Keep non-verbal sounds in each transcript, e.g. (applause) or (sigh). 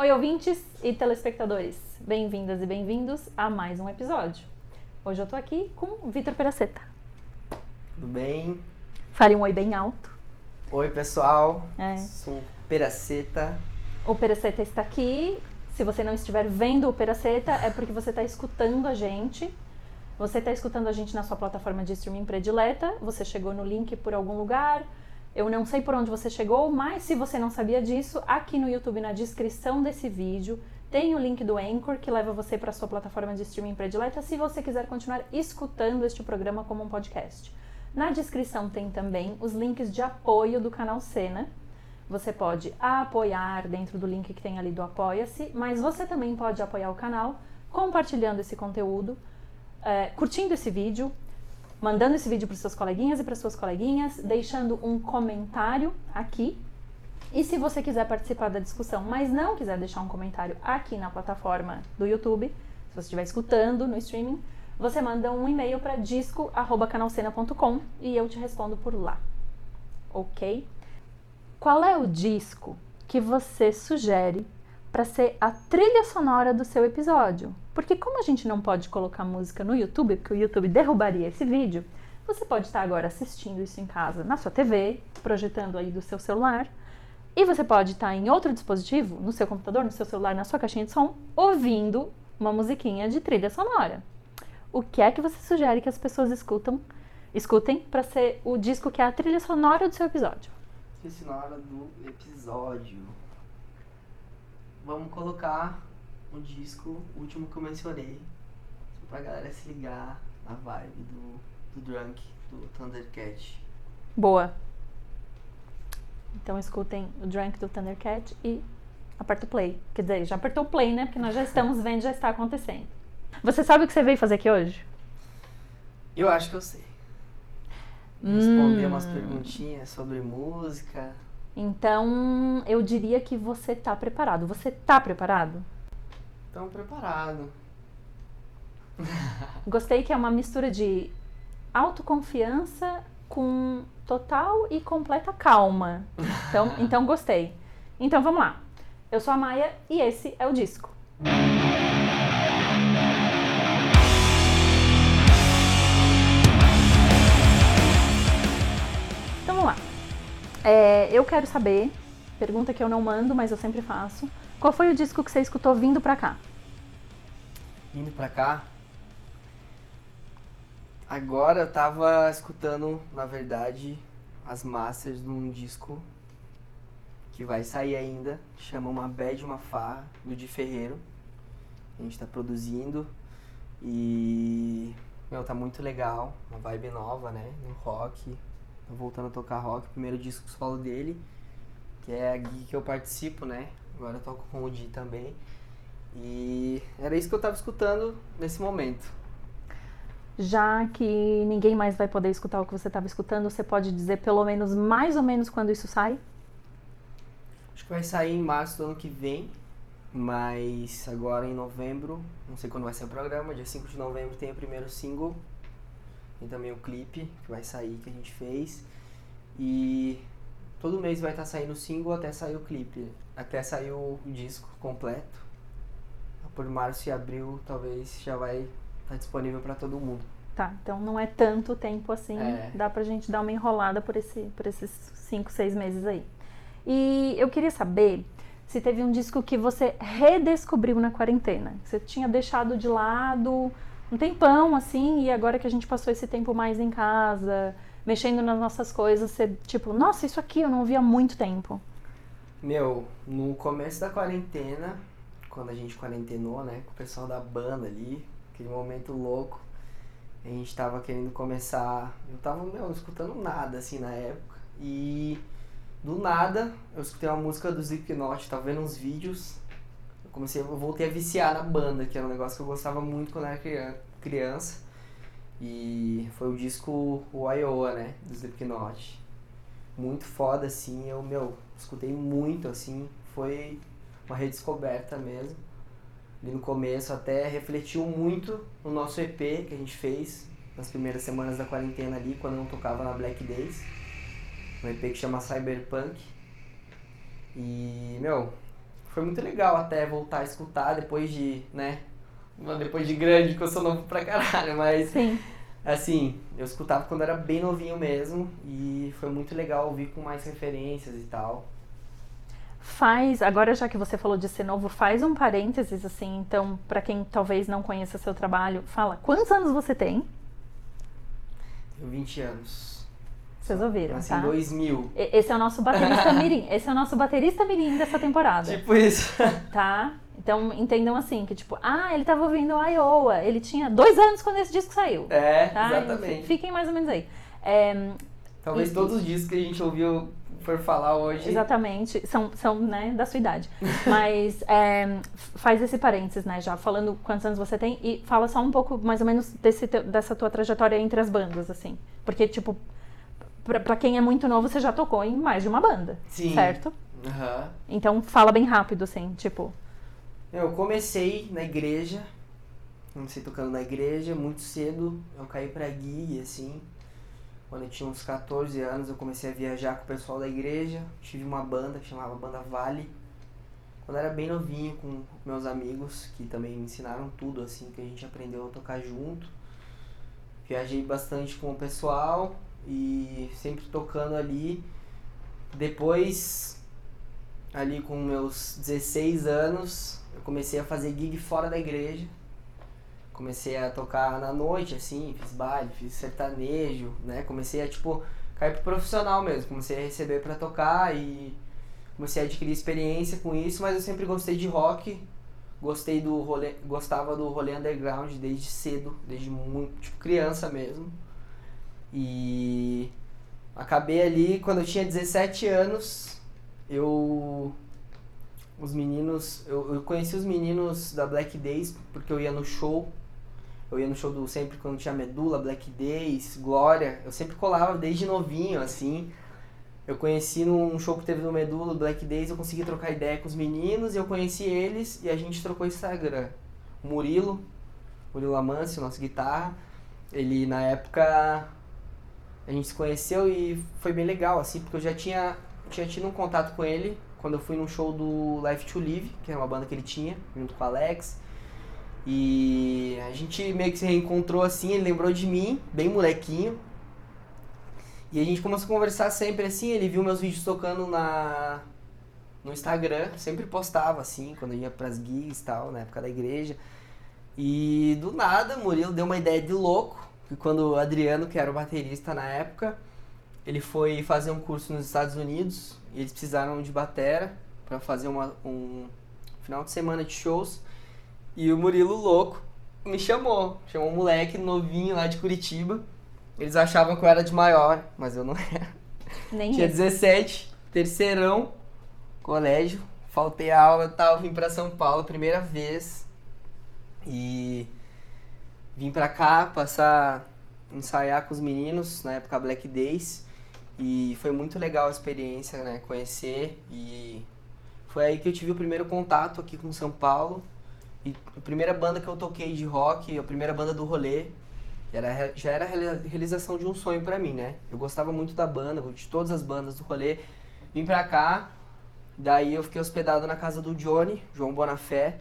Oi, ouvintes e telespectadores. Bem-vindas e bem-vindos a mais um episódio. Hoje eu tô aqui com Vitor Peraceta. Tudo bem? Fale um oi bem alto. Oi, pessoal. É. Sou Peraceta. O Peraceta está aqui. Se você não estiver vendo o Peraceta, é porque você está escutando a gente. Você está escutando a gente na sua plataforma de streaming predileta. Você chegou no link por algum lugar. Eu não sei por onde você chegou, mas se você não sabia disso, aqui no YouTube, na descrição desse vídeo, tem o link do Anchor que leva você para sua plataforma de streaming predileta se você quiser continuar escutando este programa como um podcast. Na descrição tem também os links de apoio do canal Cena. Você pode apoiar dentro do link que tem ali do Apoia-se, mas você também pode apoiar o canal compartilhando esse conteúdo, é, curtindo esse vídeo, mandando esse vídeo para seus coleguinhas e para suas coleguinhas, deixando um comentário aqui. E se você quiser participar da discussão, mas não quiser deixar um comentário aqui na plataforma do YouTube, se você estiver escutando no streaming, você manda um e-mail para disco@canalcena.com e eu te respondo por lá. OK? Qual é o disco que você sugere para ser a trilha sonora do seu episódio? Porque como a gente não pode colocar música no YouTube, porque o YouTube derrubaria esse vídeo, você pode estar agora assistindo isso em casa na sua TV, projetando aí do seu celular, e você pode estar em outro dispositivo, no seu computador, no seu celular, na sua caixinha de som, ouvindo uma musiquinha de trilha sonora. O que é que você sugere que as pessoas escutam, escutem para ser o disco que é a trilha sonora do seu episódio? Trilha sonora do episódio. Vamos colocar um disco, o último que eu mencionei, só pra galera se ligar na vibe do, do Drunk, do Thundercat. Boa. Então escutem o Drunk do Thundercat e aperta o play. Quer dizer, já apertou o play, né? Porque nós já estamos (laughs) vendo, já está acontecendo. Você sabe o que você veio fazer aqui hoje? Eu acho que eu sei. Responder Hum. umas perguntinhas sobre música. Então, eu diria que você tá preparado. Você tá preparado? Então, preparado. (laughs) Gostei que é uma mistura de autoconfiança com total e completa calma. Então, (laughs) então gostei. Então vamos lá. Eu sou a Maia e esse é o disco. É, eu quero saber, pergunta que eu não mando, mas eu sempre faço. Qual foi o disco que você escutou vindo pra cá? Indo pra cá. Agora eu tava escutando, na verdade, as masters de um disco que vai sair ainda. Chama Uma Bad Uma Farra, do Di Ferreiro. A gente tá produzindo. E. Meu, tá muito legal. Uma vibe nova, né? No rock. Voltando a tocar rock. Primeiro disco solo dele. Que é a gig que eu participo, né? Agora eu toco com o Di também. E era isso que eu tava escutando nesse momento. Já que ninguém mais vai poder escutar o que você estava escutando, você pode dizer pelo menos mais ou menos quando isso sai? Acho que vai sair em março do ano que vem, mas agora em novembro, não sei quando vai ser o programa, dia 5 de novembro tem o primeiro single, tem também o clipe que vai sair que a gente fez. E todo mês vai estar saindo o single até sair o clipe, até sair o disco completo. Por março e abril talvez já vai estar disponível para todo mundo. Tá, então não é tanto tempo assim, É. dá pra gente dar uma enrolada por, esse, por esses cinco, seis meses aí. E eu queria saber se teve um disco que você redescobriu na quarentena, que você tinha deixado de lado um tempão assim, e agora que a gente passou esse tempo mais em casa, mexendo nas nossas coisas, você tipo, nossa, isso aqui eu não ouvi há muito tempo. Meu, no começo da quarentena, quando a gente quarentenou, né, com o pessoal da banda ali, aquele momento louco, a gente tava querendo começar. Eu tava, meu, escutando nada assim na época. E do nada, eu escutei uma música do Slipknot, tava vendo uns vídeos. Eu comecei, eu voltei a viciar na banda, que era um negócio que eu gostava muito quando era crian- criança. E foi o disco o Iowa, né, do Slipknot. Muito foda assim, eu, meu, escutei muito assim, foi uma redescoberta mesmo. Ali no começo até refletiu muito no nosso EP que a gente fez nas primeiras semanas da quarentena ali, quando eu não tocava na Black Days. Um EP que chama Cyberpunk. E, meu, foi muito legal até voltar a escutar depois de, né? Depois de grande, que eu sou novo pra caralho, mas. Sim. Assim, eu escutava quando era bem novinho mesmo e foi muito legal ouvir com mais referências e tal. Faz, agora já que você falou de ser novo, faz um parênteses assim, então, para quem talvez não conheça seu trabalho, fala, quantos anos você tem? Tenho 20 anos. Vocês ouviram, Nasci tá? em 2000. E- Esse é o nosso baterista (laughs) mirim. Esse é o nosso baterista mirim dessa temporada, Tipo isso. (laughs) tá? Então entendam assim, que tipo, ah, ele tava ouvindo Iowa, ele tinha dois anos quando esse disco saiu. É, Tá? exatamente. Fiquem mais ou menos aí. É, Talvez e- todos os discos que a gente ouviu for falar hoje. Exatamente, são, são né, da sua idade. (laughs) Mas é, faz esse parênteses, né, já falando quantos anos você tem e fala só um pouco mais ou menos desse dessa tua trajetória entre as bandas, assim. Porque, tipo, pra, pra quem é muito novo, você já tocou em mais de uma banda, Sim. certo? Aham. Então fala bem rápido, assim, tipo. Eu comecei na igreja, comecei tocando na igreja, muito cedo eu caí pra gig, assim. Quando eu tinha uns 14 anos eu comecei a viajar com o pessoal da igreja, tive uma banda que chamava Banda Vale. Quando eu era bem novinho com meus amigos, que também me ensinaram tudo, assim, que a gente aprendeu a tocar junto. Viajei bastante com o pessoal e sempre tocando ali. Depois, ali com meus 16 anos, eu comecei a fazer gig fora da igreja. Comecei a tocar na noite, assim, fiz baile, fiz sertanejo, né? Comecei a, tipo, cair pro profissional mesmo. Comecei a receber pra tocar e comecei a adquirir experiência com isso, mas eu sempre gostei de rock. Gostei do rolê, gostava do rolê underground desde cedo, desde muito, tipo, criança mesmo. E acabei ali quando eu tinha 17 anos, eu os meninos, eu, eu conheci os meninos da Black Days porque eu ia no show. Eu ia no show do sempre quando tinha Medula, Black Days, Glória. Eu sempre colava desde novinho, assim. Eu conheci num show que teve no Medula, Black Days, eu consegui trocar ideia com os meninos e eu conheci eles e a gente trocou Instagram. O Murilo, Murilo Amâncio, nosso guitarra, ele na época a gente se conheceu e foi bem legal, assim, porque eu já tinha, tinha tido um contato com ele quando eu fui num show do Life to Live, que era uma banda que ele tinha, junto com o Alex. E a gente meio que se reencontrou assim, ele lembrou de mim, bem molequinho. E a gente começou a conversar sempre assim, ele viu meus vídeos tocando na no Instagram, sempre postava assim, quando eu ia pras gigs e tal, na época da igreja. E do nada, Murilo deu uma ideia de louco, que quando o Adriano, que era o baterista na época, ele foi fazer um curso nos Estados Unidos, e eles precisaram de batera para fazer uma, um final de semana de shows. E o Murilo louco me chamou, chamou um moleque novinho lá de Curitiba. Eles achavam que eu era de maior, mas eu não era. Nem Tinha isso. 17, terceirão, colégio, faltei a aula e tal, vim pra São Paulo, primeira vez. E vim pra cá passar, ensaiar com os meninos, na época Black Days. E foi muito legal a experiência, né? Conhecer e foi aí que eu tive o primeiro contato aqui com São Paulo. E a primeira banda que eu toquei de rock, a primeira banda do rolê, era, já era a reali- realização de um sonho pra mim, né? Eu gostava muito da banda, de todas as bandas do rolê. Vim pra cá, daí eu fiquei hospedado na casa do Johnny, João Bonafé,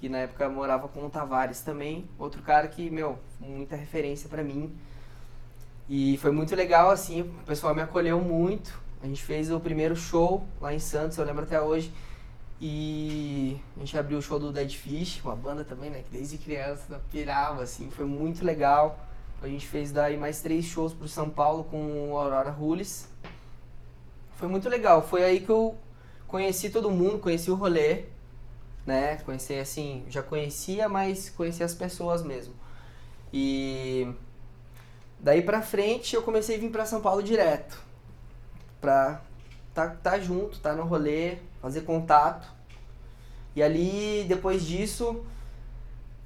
que na época morava com o Tavares também. Outro cara que, meu, muita referência pra mim. E foi muito legal, assim, o pessoal me acolheu muito. A gente fez o primeiro show lá em Santos, eu lembro até hoje. E a gente abriu o show do Dead Fish, uma banda também, né? Que desde criança pirava, assim, foi muito legal. A gente fez daí mais três shows pro São Paulo com o Aurora Rules. Foi muito legal. Foi aí que eu conheci todo mundo, conheci o rolê, né? Conheci assim, já conhecia, mas conheci as pessoas mesmo. E daí pra frente eu comecei a vir pra São Paulo direto. Pra tá, tá junto, tá no rolê, fazer contato. E ali, depois disso,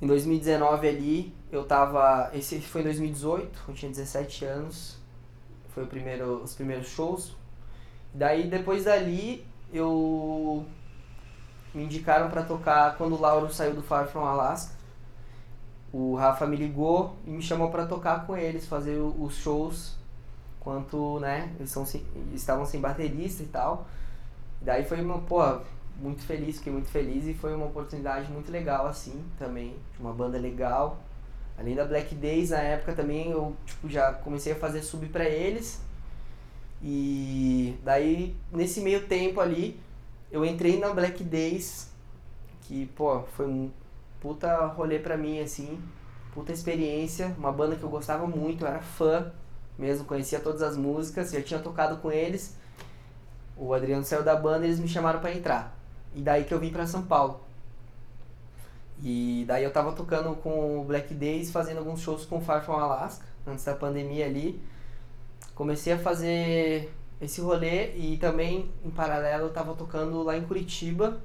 em 2019 ali, eu tava. Esse foi em 2018, eu tinha 17 anos. Foi o primeiro, os primeiros shows. Daí depois dali eu me indicaram pra tocar quando o Lauro saiu do Far From Alaska. O Rafa me ligou e me chamou pra tocar com eles, fazer os shows quanto, né, eles são estavam sem baterista e tal. Daí foi uma, pô, muito feliz, fiquei muito feliz e foi uma oportunidade muito legal assim também, uma banda legal. Além da Black Days, na época também eu tipo, já comecei a fazer sub pra eles. E daí, nesse meio tempo ali, eu entrei na Black Days, que, pô, foi um puta rolê pra mim, assim, puta experiência, uma banda que eu gostava muito, eu era fã mesmo, conhecia todas as músicas, já tinha tocado com eles. O Adriano saiu da banda e eles me chamaram para entrar. E daí que eu vim para São Paulo. E daí eu tava tocando com o Black Days, fazendo alguns shows com o Far From Alaska, antes da pandemia ali. Comecei a fazer esse rolê e também, em paralelo, eu tava tocando lá em Curitiba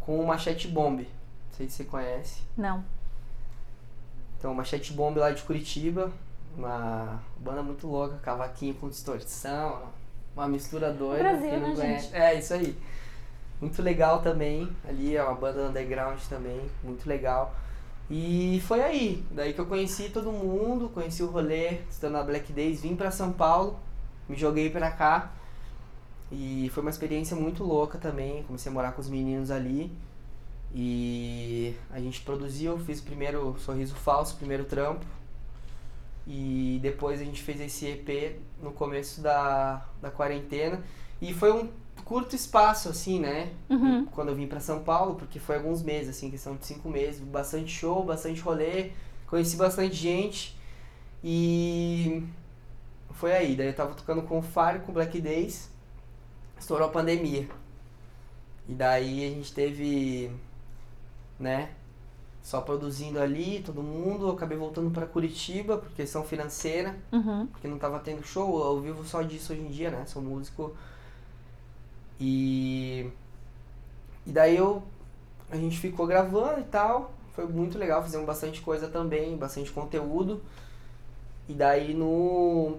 com o Machete Bomb. Não sei se você conhece. Não. Então, Machete Bomb lá de Curitiba, uma banda muito louca, cavaquinho com distorção, uma mistura doida. Brasil, né, conhece. gente? É, isso aí. Muito legal também. Ali é uma banda underground também, muito legal. E foi aí, daí que eu conheci todo mundo, conheci o rolê, estando na Black Days, vim pra São Paulo, me joguei pra cá. E foi uma experiência muito louca também, comecei a morar com os meninos ali. E a gente produziu, fiz o primeiro Sorriso Falso, primeiro trampo. E depois a gente fez esse EP no começo da, da quarentena. E foi um curto espaço, assim, né? Uhum. Quando eu vim pra São Paulo, porque foi alguns meses, assim, questão de cinco meses. Bastante show, bastante rolê, conheci bastante gente. E foi aí. Daí eu tava tocando com o Fire, com o Black Days. Estourou a pandemia. E daí a gente teve, né? Só produzindo ali, todo mundo. Eu acabei voltando pra Curitiba por questão financeira Uhum. porque não tava tendo show, eu vivo só disso hoje em dia, né? Sou músico. E e daí eu a gente ficou gravando e tal. Foi muito legal, fizemos bastante coisa também, bastante conteúdo. E daí no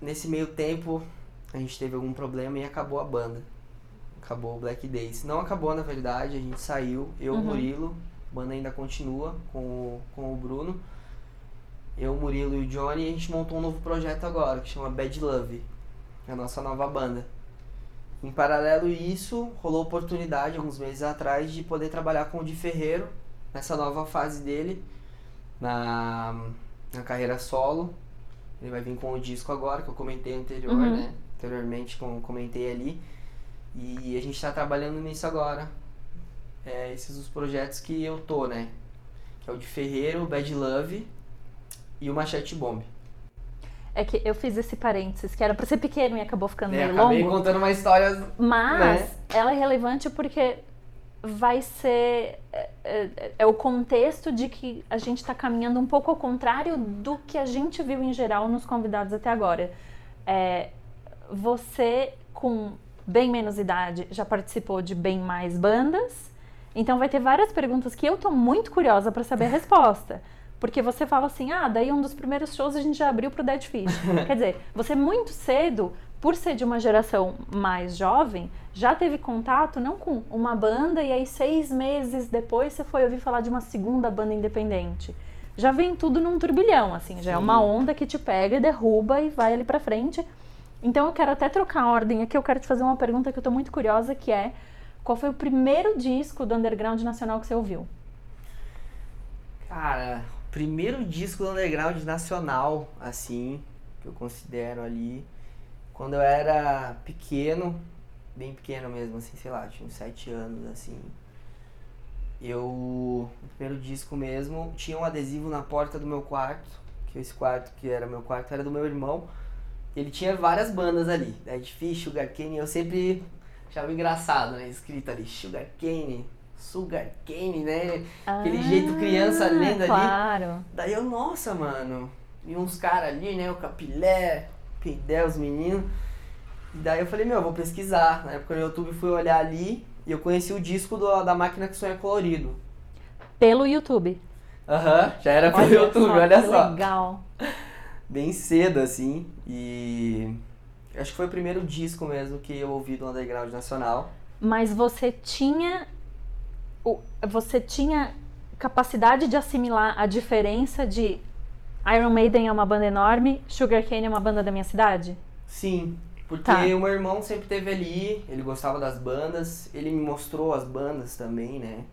nesse meio tempo a gente teve algum problema e acabou a banda. Acabou o Black Days. Não acabou na verdade, a gente saiu, eu, Uhum. Murilo, a banda ainda continua com, o- com o Bruno. Eu, o Murilo e o Johnny, e a gente montou um novo projeto agora, que chama Bad Love, é a nossa nova banda. Em paralelo a isso, rolou oportunidade alguns meses atrás de poder trabalhar com o Di Ferreiro nessa nova fase dele, na, na carreira solo. Ele vai vir com o disco agora, que eu comentei anterior, Uhum. né? Anteriormente, como comentei ali. E a gente está trabalhando nisso agora. É, esses os projetos que eu tô, né? Que é o de Ferreiro, o Bad Love e o Machete Bomb. É que eu fiz esse parênteses, que era pra ser pequeno e acabou ficando É, meio acabei longo. contando uma história. Mas né? ela é relevante porque vai ser. É, é- é o contexto de que a gente está caminhando um pouco ao contrário do que a gente viu em geral nos convidados até agora. É, você, com bem menos idade, já participou de bem mais bandas. Então vai ter várias perguntas que eu tô muito curiosa para saber a resposta. Porque você fala assim, ah, daí um dos primeiros shows a gente já abriu pro Dead Fish. (laughs) Quer dizer, você muito cedo, por ser de uma geração mais jovem, já teve contato não com uma banda e aí seis meses depois você foi ouvir falar de uma segunda banda independente. Já vem tudo num turbilhão, assim, já é Sim. uma onda que te pega e derruba e vai ali pra frente. Então eu quero até trocar a ordem aqui, eu quero te fazer uma pergunta que eu tô muito curiosa, que é qual foi o primeiro disco do underground nacional que você ouviu? Cara, primeiro disco do underground nacional, assim, que eu considero ali. Quando eu era pequeno, bem pequeno mesmo, assim, sei lá, tinha uns sete anos, assim. Eu, o primeiro disco mesmo, tinha um adesivo na porta do meu quarto, que esse quarto que era meu quarto era do meu irmão. Ele tinha várias bandas ali, Dead Fish, Sugar Cane, eu sempre achava engraçado, né, escrito ali, Sugar Cane, Sugar Cane, né, Aquele jeito criança lendo ali. Claro. Daí eu, nossa, mano. E uns caras ali, né? O Capilé, Pidel, os meninos. E daí eu falei, meu, eu vou pesquisar. Na época no YouTube fui olhar ali e eu conheci o disco do- da máquina que sonha colorido. Pelo YouTube. Aham, já era pelo Olha YouTube, só, olha que só. Legal. (laughs) Bem cedo, assim. E acho que foi o primeiro disco mesmo que eu ouvi do Underground Nacional. Mas você tinha você tinha capacidade de assimilar a diferença de Iron Maiden é uma banda enorme, Sugar Cane é uma banda da minha cidade? Sim, Porque Tá. o meu irmão sempre teve ali, ele gostava das bandas, ele me mostrou as bandas também, né?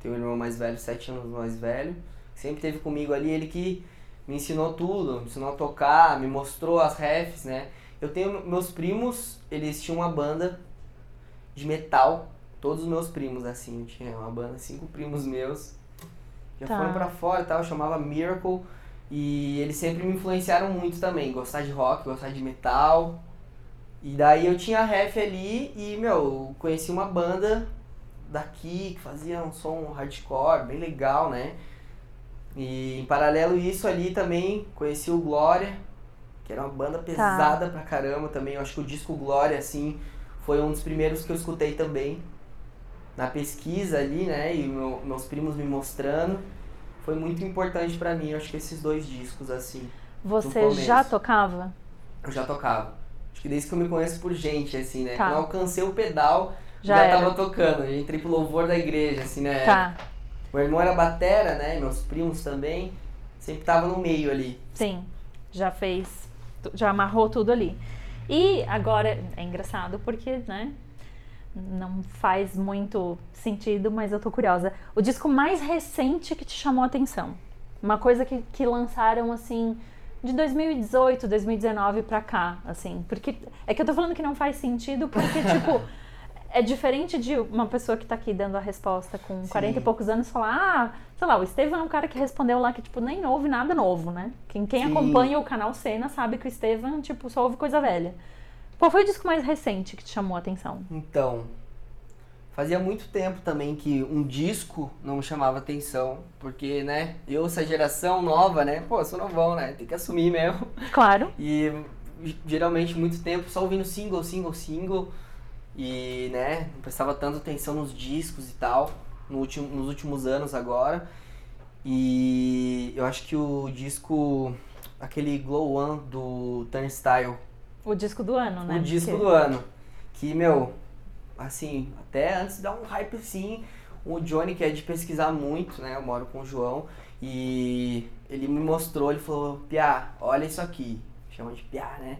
Tem um irmão mais velho, sete anos mais velho, sempre teve comigo ali, ele que me ensinou tudo, me ensinou a tocar, me mostrou as refs, né? Eu tenho meus primos, eles tinham uma banda de metal, todos os meus primos, assim, eu tinha uma banda, cinco primos meus, já Tá. foram pra fora e tal, chamava Miracle, e eles sempre me influenciaram muito também, gostar de rock, gostar de metal. E daí eu tinha a ref ali e, meu, conheci uma banda daqui que fazia um som hardcore, bem legal, né? E em paralelo isso ali também conheci o Glória, que era uma banda pesada pra caramba também. Eu acho que o disco Glória, assim, foi um dos primeiros que eu escutei também. Na pesquisa ali, né? E meu- meus primos me mostrando. Foi muito importante pra mim, eu acho que esses dois discos, assim. Você já tocava? Eu já tocava. Desde que eu me conheço por gente, assim, né? Tá. Quando eu alcancei o pedal, Já já, era. tava tocando. Eu entrei pro louvor da igreja, assim, né? Tá, Meu irmão era batera, né? Meus primos também. Sempre tava no meio ali. sim. Já fez, já amarrou tudo ali. E agora, é engraçado porque, né? Não faz muito sentido, mas eu tô curiosa. O disco mais recente que te chamou a atenção? Uma coisa que, que lançaram, assim, de 2018, 2019 pra cá, assim. Porque é que eu tô falando que não faz sentido porque, (laughs) tipo, é diferente de uma pessoa que tá aqui dando a resposta com Sim. 40 e poucos anos falar, ah, sei lá, o Estevam é um cara que respondeu lá que, tipo, nem ouve nada novo, né? Quem, quem acompanha o canal Cena sabe que o Estevam, tipo, só ouve coisa velha. Qual foi o disco mais recente que te chamou a atenção? Então, fazia muito tempo também que um disco não me chamava atenção. Porque, né? Eu, essa geração nova, né? Pô, sou novão, né? Tem que assumir mesmo. Claro, (laughs) E geralmente muito tempo só ouvindo single, single, single. E, né, não prestava tanta atenção nos discos e tal, no último, nos últimos anos agora. E eu acho que o disco, aquele Glow One do Turnstile, o disco do ano, né? o disco Porque- do ano. Que, meu, assim, até antes de dar um hype assim, o Johnny, que é de pesquisar muito, né? Eu moro com o João, e ele me mostrou, ele falou, Piá, olha isso aqui. Chama de Piá, né?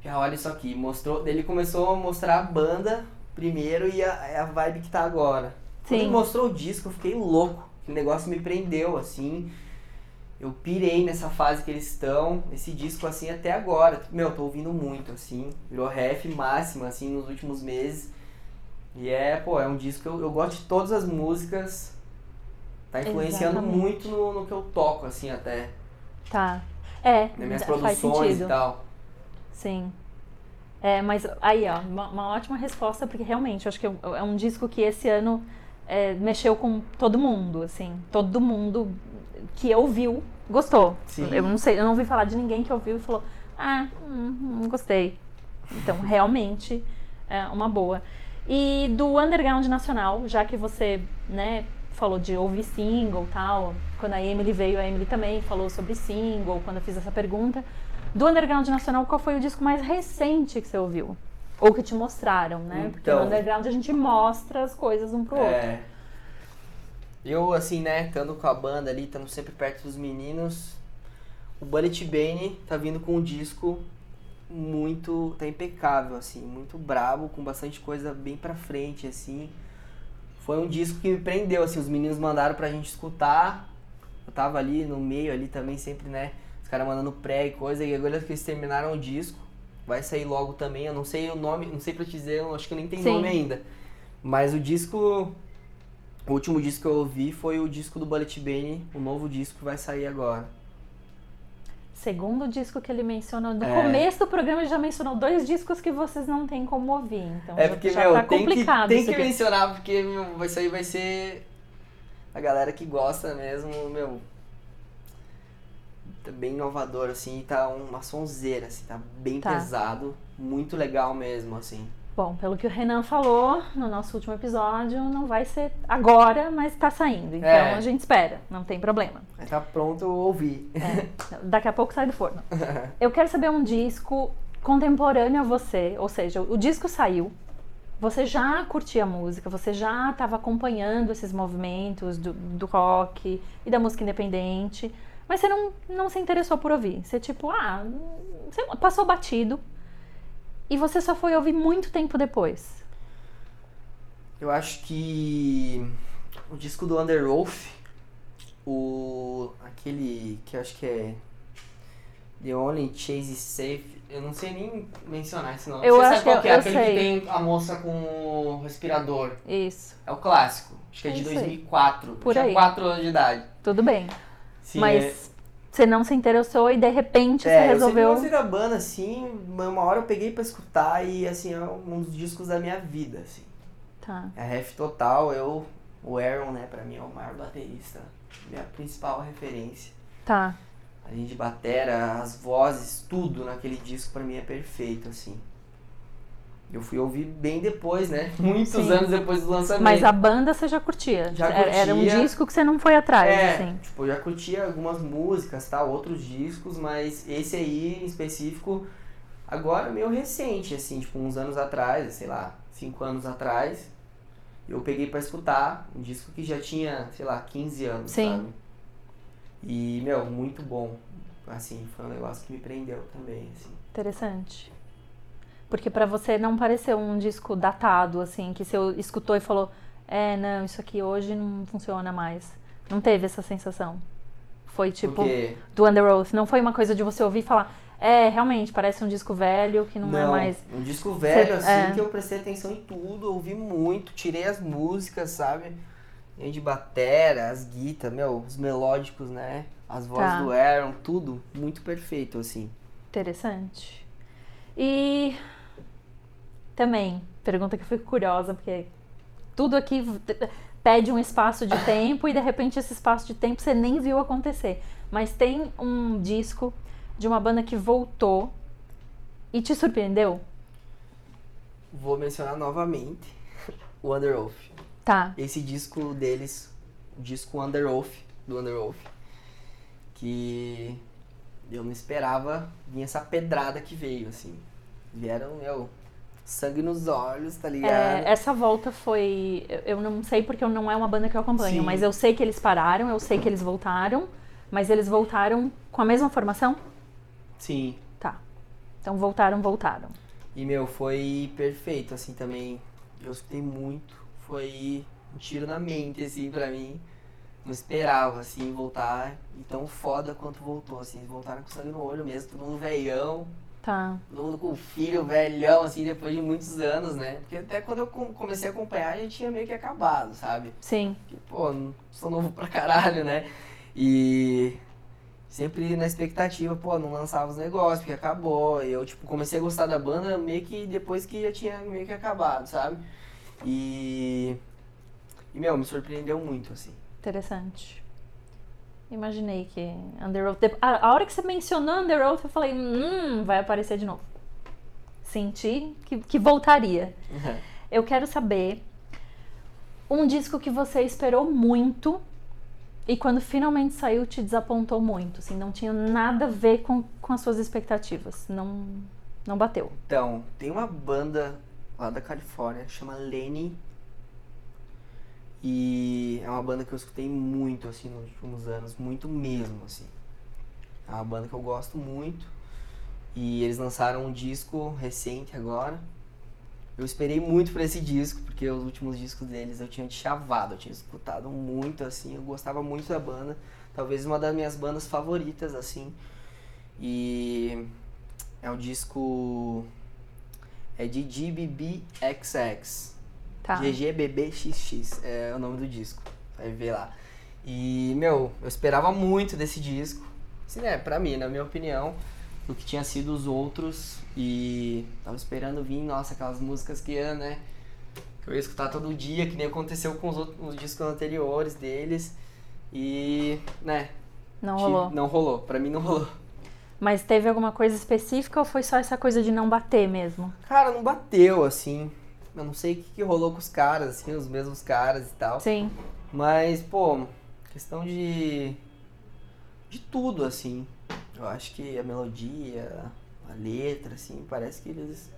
Piá, olha isso aqui. Mostrou, ele começou a mostrar a banda primeiro e a, a vibe que tá agora. Quando Sim. ele mostrou o disco, eu fiquei louco. O negócio me prendeu, assim. Eu pirei nessa fase que eles estão, esse disco assim até agora. Meu, tô ouvindo muito, assim. Virou ref máxima, assim, nos últimos meses. E é, pô, é um disco que eu, eu gosto de todas as músicas. Tá influenciando Exatamente. muito no, no que eu toco, assim, até. Tá. É, Nas minhas produções e tal. Sim. É, mas aí, ó, uma, uma ótima resposta, porque realmente, eu acho que é um- é um disco que esse ano é, mexeu com todo mundo, assim. Todo mundo que ouviu gostou. Sim. Eu não sei, eu não ouvi falar de ninguém que ouviu e falou, ah, hum, não gostei. Então, realmente, é uma boa. E do underground nacional, já que você, né, falou de ouvir single e tal, quando a Emily veio, a Emily também falou sobre single, quando eu fiz essa pergunta. Do underground nacional, qual foi o disco mais recente que você ouviu? Ou que te mostraram, né? Porque no Então. underground a gente mostra as coisas um pro outro. É. Eu, assim, né, estando com a banda ali, estando sempre perto dos meninos, o Bullet Bane tá vindo com um disco muito. tá impecável, assim, muito brabo, com bastante coisa bem pra frente, assim. Foi um disco que me prendeu, assim, os meninos mandaram pra gente escutar. Eu tava ali no meio ali também, sempre, né? Os caras mandando pré e coisa, e agora que eles terminaram o disco, vai sair logo também. Eu não sei o nome, não sei pra te dizer, eu acho que nem tem Sim. nome ainda. Mas o disco. O último disco que eu ouvi foi o disco do Bullet Bane, o novo disco que vai sair agora. Segundo disco que ele mencionou, no É. começo do programa ele já mencionou dois discos que vocês não têm como ouvir. Então é já, porque, já meu, tá tem que, complicado tem isso que aqui. mencionar, porque meu, isso aí vai ser a galera que gosta mesmo, meu. Tá bem inovador, assim, tá uma sonzeira, assim, tá bem Tá. pesado, muito legal mesmo, assim. Bom, pelo que o Renan falou no nosso último episódio, não vai ser agora, mas tá saindo. Então É. a gente espera, não tem problema. Tá pronto ouvir. É, daqui a pouco sai do forno. (laughs) Eu quero saber um disco contemporâneo a você, ou seja, o disco saiu, você já curtia a música, você já estava acompanhando esses movimentos do, do rock e da música independente, mas você não, não se interessou por ouvir. Você tipo, ah, você passou batido. E você só foi ouvir muito tempo depois? Eu acho que o disco do Underwolf, o aquele que eu acho que é The Only Chase Safe, eu não sei nem mencionar esse nome. Eu Você acho sabe qual que é? Aquele sei. que tem a moça com o respirador. Isso. É o clássico. Acho que é É de isso aí. 2004. Por Tinha aí. 4 anos de idade. Tudo bem. Sim, Mas você não se interessou e de repente é, você eu resolveu. sempre gostei da banda, assim, uma hora eu peguei pra escutar e, assim, é um dos discos da minha vida, assim. Tá. É ref total, eu, o Aaron, né, pra mim é o maior baterista, minha principal referência. Tá. A gente batera, as vozes, tudo naquele disco pra mim é perfeito, assim. Eu fui ouvir bem depois, né? (laughs) Muitos Sim. anos depois do lançamento. Mas a banda você já curtia. Já Era- Era um curtia. disco que você não foi atrás, É, assim. tipo, eu já curtia algumas músicas, tal, outros discos, mas esse aí em específico, agora meio recente, assim, tipo, uns anos atrás, sei lá, cinco anos atrás, eu peguei pra escutar um disco que já tinha, sei lá, 15 anos, Sim. sabe? E, meu, muito bom. Assim, foi um negócio que me prendeu também, assim. Interessante. Porque pra você não pareceu um disco datado, assim, que você escutou e falou, é, não, isso aqui hoje não funciona mais. Não teve essa sensação. Foi tipo do Under Oath. Não foi uma coisa de você ouvir e falar, é, realmente, parece um disco velho que não, é mais. Um disco velho, Cê- assim, é. que eu prestei atenção em tudo, ouvi muito, tirei as músicas, sabe? De batera, as guitas, meu, os melódicos, né? As vozes Tá. do Aaron, tudo muito perfeito, assim. Interessante. E também, pergunta que eu fico curiosa, porque tudo aqui pede um espaço de tempo e de repente esse espaço de tempo você nem viu acontecer. Mas tem um disco de uma banda que voltou e te surpreendeu? Vou mencionar novamente (laughs) o Under Oath. Tá. Esse disco deles, o disco Under Oath, do Under Oath, que eu não esperava vir essa pedrada que veio, assim. Vieram, meu, sangue nos olhos, tá ligado? É, essa volta foi. eu- não sei porque não é uma banda que eu acompanho, Sim. mas eu sei que eles pararam, eu sei que eles voltaram, mas eles voltaram com a mesma formação? Sim. Tá. Então voltaram, voltaram. E, meu, foi perfeito, assim, também. Eu escutei muito. Foi um tiro na mente, assim, pra mim. Não esperava, assim, voltar. E tão foda quanto voltou, assim. Voltaram com sangue no olho mesmo, todo mundo velhão. Tá. Todo mundo com filho velhão, assim, depois de muitos anos, né? Porque até quando eu com- comecei a acompanhar, já tinha meio que acabado, sabe? Sim. Porque, pô, sou novo pra caralho, né? E sempre na expectativa, pô, não lançava os negócios, porque acabou. E eu, tipo, comecei a gostar da banda meio que depois que já tinha meio que acabado, sabe? E. E, meu, me surpreendeu muito, assim. Interessante. Imaginei que Under Oath. dep- A, hora que você mencionou Under Oath, eu falei, hum, vai aparecer de novo. Senti que, que voltaria. Eu quero saber um disco que você esperou muito e quando finalmente saiu te desapontou muito. Assim, não tinha nada a ver com, com as suas expectativas. Não, não bateu. Então, tem uma banda lá da Califórnia, chama Lenny. E é uma banda que eu escutei muito, assim, nos últimos anos, muito mesmo, assim. É uma banda que eu gosto muito. E eles lançaram um disco recente agora. Eu esperei muito por esse disco, porque os últimos discos deles eu tinha chavado, eu tinha escutado muito, assim, eu gostava muito da banda. Talvez uma das minhas bandas favoritas, assim. E é o disco. É de GBBXX. Tá. GGBBXX é o nome do disco. Vai ver lá. E, meu, eu esperava muito desse disco. Assim, né, pra mim, na minha opinião, do que tinha sido os outros. E tava esperando vir, nossa, aquelas músicas que né? Que eu ia escutar todo dia, que nem aconteceu com os, outros, os discos anteriores deles. E, né? Não rolou. Não rolou. Pra mim não rolou. Mas teve alguma coisa específica ou foi só essa coisa de não bater mesmo? Cara, não bateu, assim. Eu não sei o que, que rolou com os caras, assim, os mesmos caras e tal. Sim. Mas, pô, questão de. de tudo, assim. Eu acho que a melodia, a letra, assim, parece que eles.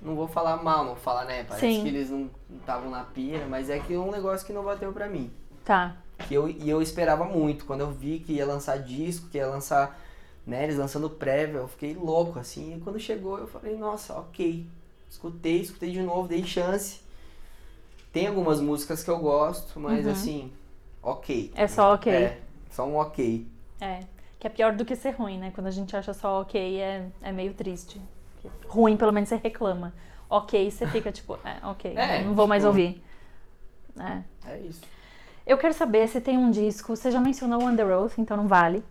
Não vou falar mal, não vou falar, né? Parece Sim. que eles não estavam na pira, mas é que é um negócio que não bateu pra mim. Tá. Que eu, e eu esperava muito. Quando eu vi que ia lançar disco, que ia lançar né? Eles lançando prévia, eu fiquei louco, assim. E quando chegou, eu falei, nossa, ok. Escutei, escutei de novo, dei chance. Tem algumas músicas que eu gosto, mas Uhum. assim, ok. É só ok. É, só um ok. É, que é pior do que ser ruim, né? Quando a gente acha só ok, é, é meio triste. Ruim, pelo menos você reclama. Ok, você fica tipo, é, ok, É, não vou mais tipo- ouvir. É. É isso. Eu quero saber se tem um disco, você já mencionou One The Oath, então não vale.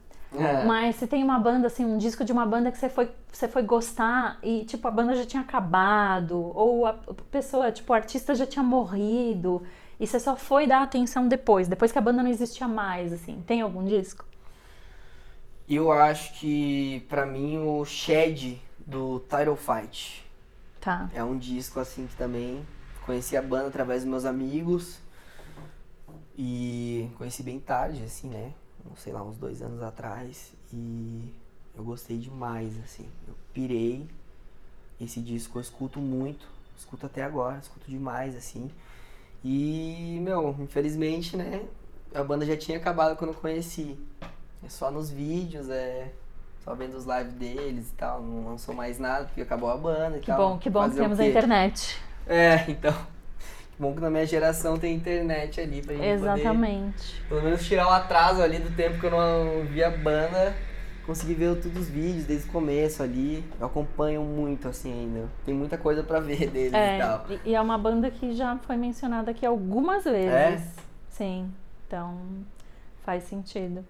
É. Mas se tem uma banda, assim, um disco de uma banda que você foi, você foi gostar e, tipo, a banda já tinha acabado, ou a pessoa, tipo, o artista já tinha morrido, e você só foi dar atenção depois, depois que a banda não existia mais, assim. Tem algum disco? Eu acho que, pra mim, o Shed do Title Fight Tá. é um disco, assim, que também conheci a banda através dos meus amigos. E conheci bem tarde, assim, né? Não sei lá, uns dois anos atrás. E eu gostei demais, assim. Eu pirei. Esse disco eu escuto muito. Escuto até agora, escuto demais, assim. E, meu, infelizmente, né? A banda já tinha acabado quando eu conheci. É só nos vídeos, é. Só vendo os lives deles e tal. Não lançou mais nada, porque acabou a banda e Que tal. bom, que bom que Fazer o temos a internet. É, então. Bom que na minha geração tem internet ali pra gente poder, Exatamente. pelo menos tirar o atraso ali do tempo que eu não via banda, conseguir ver todos os vídeos desde o começo ali. Eu acompanho muito assim ainda. Tem muita coisa pra ver (laughs) deles e É, tal. e, e é uma banda que já foi mencionada aqui algumas vezes. É? Sim, então faz sentido.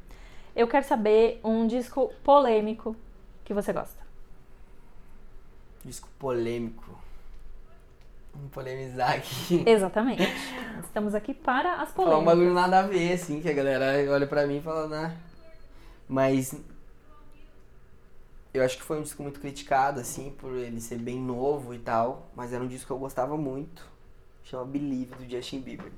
Eu quero saber um disco polêmico que você gosta. Disco polêmico. Vamos polemizar aqui. Exatamente. Estamos aqui para as Falar um polêmicas. bagulho nada a ver, assim, que a galera olha pra mim e fala, né? Mas eu acho que foi um disco muito criticado, assim, por ele ser bem novo e tal. Mas era um disco que eu gostava muito. Chama Believe, do Justin Bieber.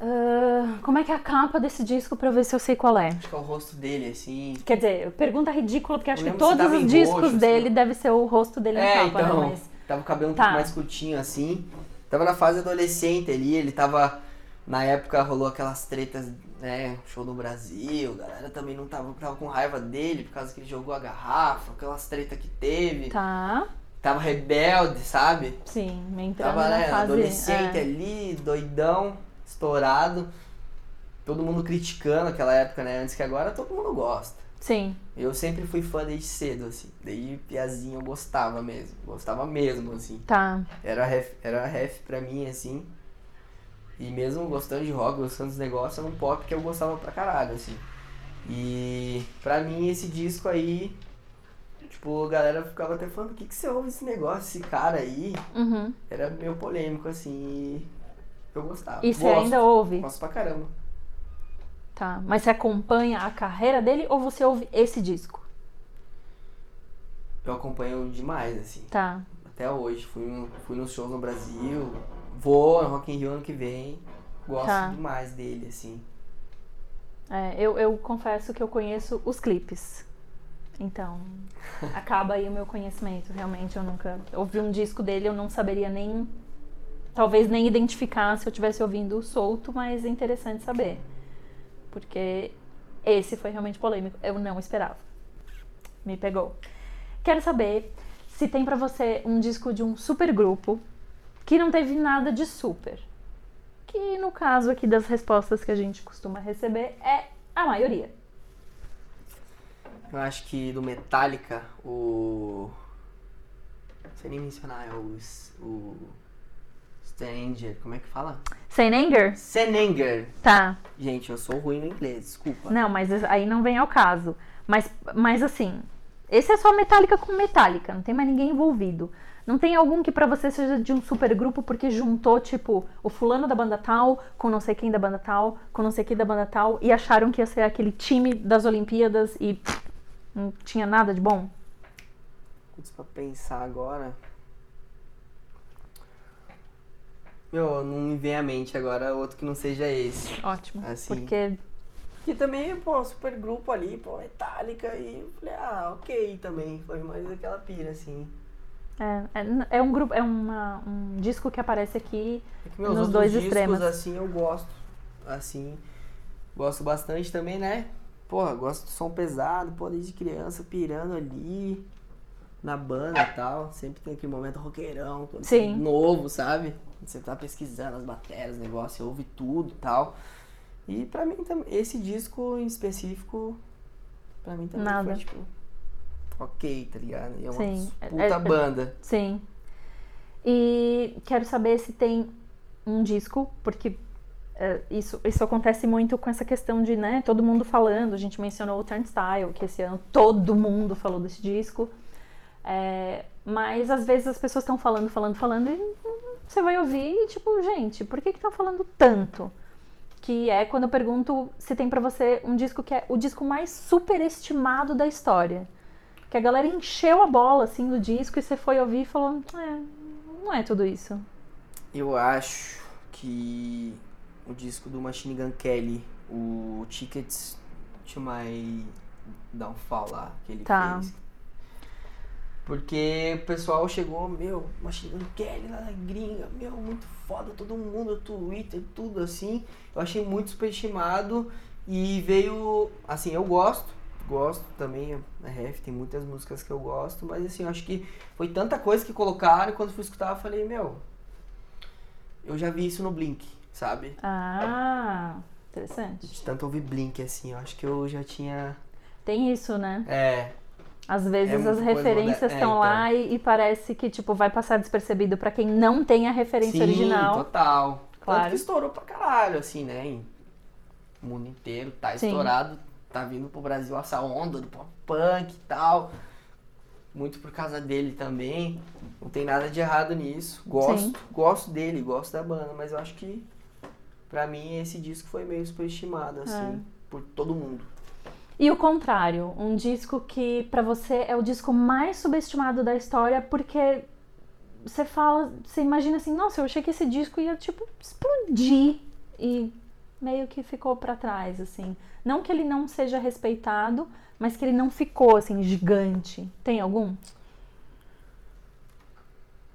Ah, como é que é a capa desse disco pra ver se eu sei qual é? Acho que é o rosto dele, assim. Quer dizer, pergunta ridícula, porque acho que todos os discos roxo, dele assim. deve ser o rosto dele na É, capa, então. né? Mas Tava o cabelo um Tá. pouco mais curtinho, assim. Tava na fase adolescente ali, ele tava. Na época rolou aquelas tretas, né? Show no Brasil, a galera também não tava, tava com raiva dele por causa que ele jogou a garrafa, aquelas tretas que teve. tá, Tava rebelde, sabe? sim, me entrando Tava, né, fase... adolescente é. ali, doidão, estourado. Todo mundo criticando aquela época, né? Antes que agora todo mundo gosta. Sim, Eu sempre fui fã desde cedo, assim. Desde piazinho eu gostava mesmo. Gostava mesmo, assim. tá. Era ref, era ref pra mim, assim. E mesmo gostando de rock, gostando dos negócios, era um pop que eu gostava pra caralho, assim. E pra mim esse disco aí, tipo, a galera ficava até falando, o que, que você ouve esse negócio, esse cara aí? Uhum. Era meio polêmico, assim, e eu gostava. E você ainda ouve? Gosto pra caramba. Tá. Mas você acompanha a carreira dele ou você ouve esse disco? Eu acompanho demais, assim. Tá. Até hoje. Fui, no- fui nos shows no Brasil. Vou no Rock in Rio ano que vem. Gosto Tá. demais dele, assim. É, eu, eu confesso que eu conheço os clipes. Então, (laughs) acaba aí o meu conhecimento. Realmente, eu nunca ouvi um disco dele, eu não saberia nem. Talvez nem identificar se eu estivesse ouvindo solto, mas é interessante saber. Porque esse foi realmente polêmico. Eu não esperava. Me pegou. Quero saber se tem pra você um disco de um super grupo que não teve nada de super. Que no caso aqui das respostas que a gente costuma receber é a maioria. Eu acho que do Metallica, o. Não sei nem mencionar, é o. O Stranger, como é que fala? Sem anger? Senenger. Tá. Gente, eu sou ruim no inglês, desculpa. Não, mas aí não vem ao caso. Mas, mas assim, esse é só Metallica com Metallica, não tem mais ninguém envolvido. Não tem algum que pra você seja de um super grupo porque juntou, tipo, o fulano da banda tal com não sei quem da banda tal, com não sei quem da banda tal, e acharam que ia ser aquele time das Olimpíadas e pff, não tinha nada de bom? Putz, pra pensar agora. Meu, não me vem à mente agora outro que não seja esse. Ótimo. Assim. Porque Que também, pô, super grupo ali, pô, Metallica, e eu falei, ah, ok também. Foi mais aquela pira, assim. é, é, é um grupo, é uma, um disco que aparece aqui. É que meus Nos dois discos, extremos. assim, eu gosto. Assim, gosto bastante também, né? porra, gosto de som pesado, pô, desde criança, pirando ali na banda e tal. Sempre tem aquele momento roqueirão, é Sim. novo, sabe? Você tá pesquisando as matérias, o negócio, você ouve tudo e tal. E pra mim também, esse disco em específico, pra mim também Nada. foi tipo. Ok, tá ligado? E é uma Sim, é- puta é- banda. Sim. E quero saber se tem um disco, porque é, isso, isso acontece muito com essa questão de, né, todo mundo falando, a gente mencionou o Turnstile, que esse ano todo mundo falou desse disco. É, mas às vezes as pessoas estão falando, falando, falando, e hum, você vai ouvir e tipo, gente, por que estão falando tanto? Que é quando eu pergunto se tem pra você um disco que é o disco mais superestimado da história. Que a galera encheu a bola assim do disco e você foi ouvir e falou: é, não é tudo isso. Eu acho que o disco do Machine Gun Kelly, o Tickets to My Downfall lá, que ele Tá. fez. Porque o pessoal chegou, meu, Machine Kelly lá na gringa, meu, muito foda, todo mundo, Twitter, tudo assim. Eu achei muito superestimado e veio, assim, eu gosto, gosto também, a Ref tem muitas músicas que eu gosto, mas assim, eu acho que foi tanta coisa que colocaram e quando fui escutar eu falei, meu, eu já vi isso no Blink, sabe? Ah, interessante. De tanto ouvir Blink, assim, eu acho que eu já tinha. Tem isso, né? É, Às vezes É as referências moderna. É, estão lá e, e parece que tipo vai passar despercebido pra quem não tem a referência sim, original. total. Tanto Claro. que estourou pra caralho, assim, né? Em o mundo inteiro, tá Sim. estourado, tá vindo pro Brasil essa onda do pop punk e tal. Muito por causa dele também. Não tem nada de errado nisso. Gosto, Sim. gosto dele, gosto da banda, mas eu acho que pra mim esse disco foi meio superestimado, assim, É. por todo mundo. E o contrário, um disco que pra você é o disco mais subestimado da história porque você fala, você imagina assim, nossa, eu achei que esse disco ia tipo explodir e meio que ficou pra trás assim. Não que ele não seja respeitado, mas que ele não ficou assim gigante. Tem algum?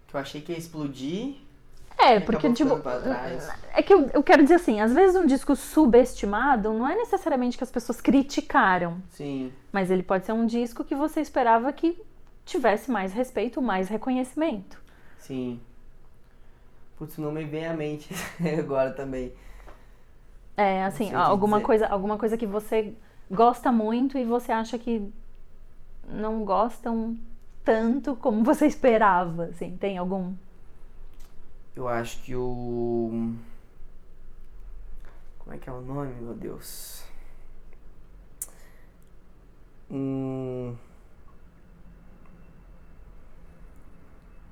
Que eu achei que ia explodir. É, porque tipo, é que eu, eu quero dizer assim, às vezes um disco subestimado não é necessariamente que as pessoas criticaram, Sim. Mas ele pode ser um disco que você esperava que tivesse mais respeito, mais reconhecimento. Sim. Putz, não me vem à mente (laughs) agora também. É, assim, alguma dizer. coisa, alguma coisa que você gosta muito e você acha que não gostam tanto como você esperava, assim, tem algum? Eu acho que o. Como é que é o nome, meu Deus? Hum...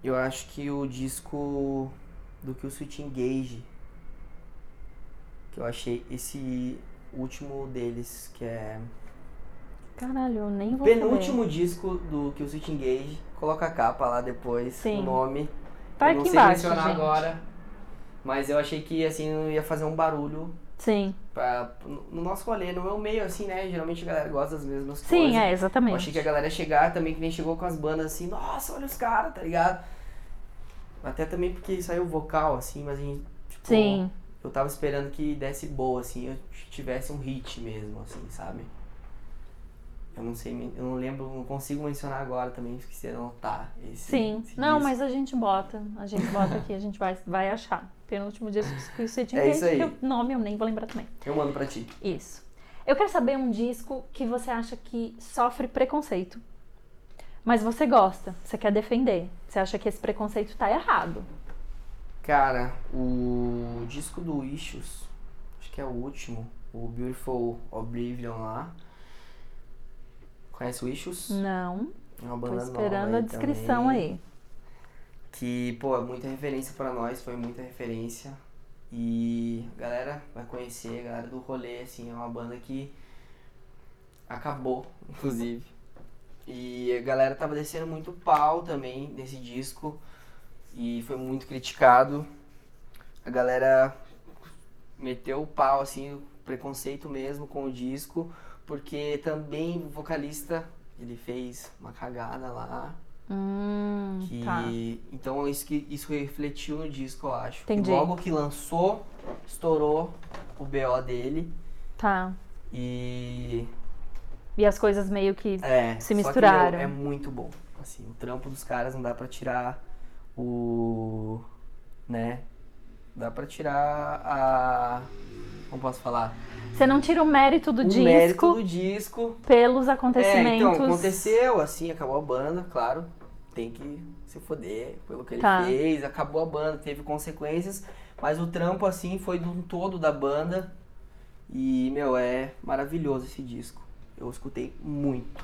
Eu acho que o disco do que o Switch Engage. Que eu achei esse último deles, que é. Caralho, eu nem vou Penúltimo disco do que o Switch Engage. Coloca a capa lá depois, Sim. o nome. Tá eu não aqui sei embaixo, mencionar gente. agora. Mas eu achei que assim não ia fazer um barulho Sim, pra, no nosso rolê, no meu meio, assim, né? Geralmente a galera gosta das mesmas sim, coisas. é, Eu exatamente. achei que a galera ia chegar também, que nem chegou com as bandas assim, nossa, olha os caras, tá ligado? Até também porque saiu vocal, assim, mas a gente, tipo, Sim, eu tava esperando que desse boa, assim, eu tivesse um hit mesmo, assim, sabe? Eu não sei, eu não lembro, não consigo mencionar agora também, esqueci de anotar esse. sim. esse Não, disco. mas a gente bota, a gente bota aqui, a gente vai, vai achar. Penúltimo disco que você tinha É isso aí. o nome eu nem vou lembrar também. Eu mando pra ti. Isso. Eu quero saber um disco que você acha que sofre preconceito. Mas você gosta, você quer defender. Você acha que esse preconceito tá errado. Cara, o disco do Issues, acho que é o último, o Beautiful Oblivion lá. Conhece o Issues? Não, É uma tô banda esperando nova a descrição também, aí. Que, pô, é muita referência pra nós, foi muita referência. E a galera vai conhecer, a galera do rolê, assim, é uma banda que acabou, inclusive. E a galera tava descendo muito pau também nesse disco. E foi muito criticado. A galera meteu o pau, assim, preconceito mesmo com o disco. Porque também o vocalista, ele fez uma cagada lá. Hum, Que, tá. Então isso, que, isso refletiu no disco, eu acho. Entendi. E logo que lançou, estourou o BO dele. Tá. E E as coisas meio que É, se só que, misturaram. meu, é muito bom. Assim, o trampo dos caras não dá pra tirar o. né? Dá pra tirar a. Como posso falar? Você não tira o mérito do o disco mérito do disco. pelos É, acontecimentos. então, aconteceu, assim, acabou a banda, claro. Tem que se foder pelo que ele Tá. fez. Acabou a banda, teve consequências. Mas o trampo, assim, foi de um todo da banda. E, meu, é maravilhoso esse disco. Eu escutei muito.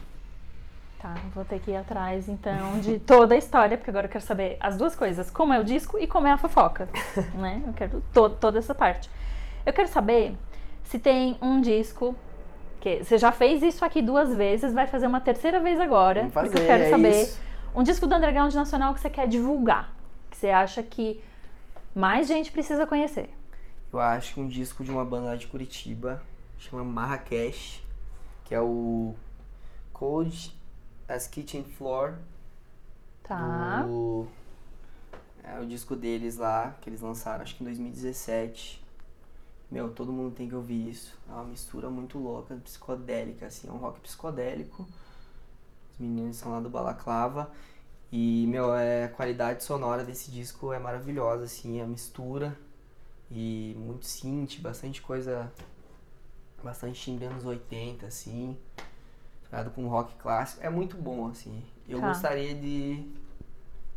Tá, vou ter que ir atrás então de toda a história, porque agora eu quero saber as duas coisas, como é o disco e como é a fofoca, (laughs) né? Eu quero to toda essa parte. Eu quero saber se tem um disco que você já fez isso aqui duas vezes, vai fazer uma terceira vez agora, Vamos fazer, porque eu quero é saber isso. um disco do underground nacional que você quer divulgar, que você acha que mais gente precisa conhecer. Eu acho que um disco de uma banda de Curitiba, chama Marrakech, que é o Cold as Kitchen Floor. Tá? do- É o disco deles lá, que eles lançaram, acho que em 2017. Meu, todo mundo tem que ouvir isso. É uma mistura muito louca, psicodélica, assim, é um rock psicodélico. Os meninos são lá do Balaclava. E, meu, é, a qualidade sonora desse disco é maravilhosa, assim, a mistura. E muito synth, bastante coisa. Bastante timbre anos 80, assim. Misturado com rock clássico. É muito bom, assim. Eu Tá. gostaria de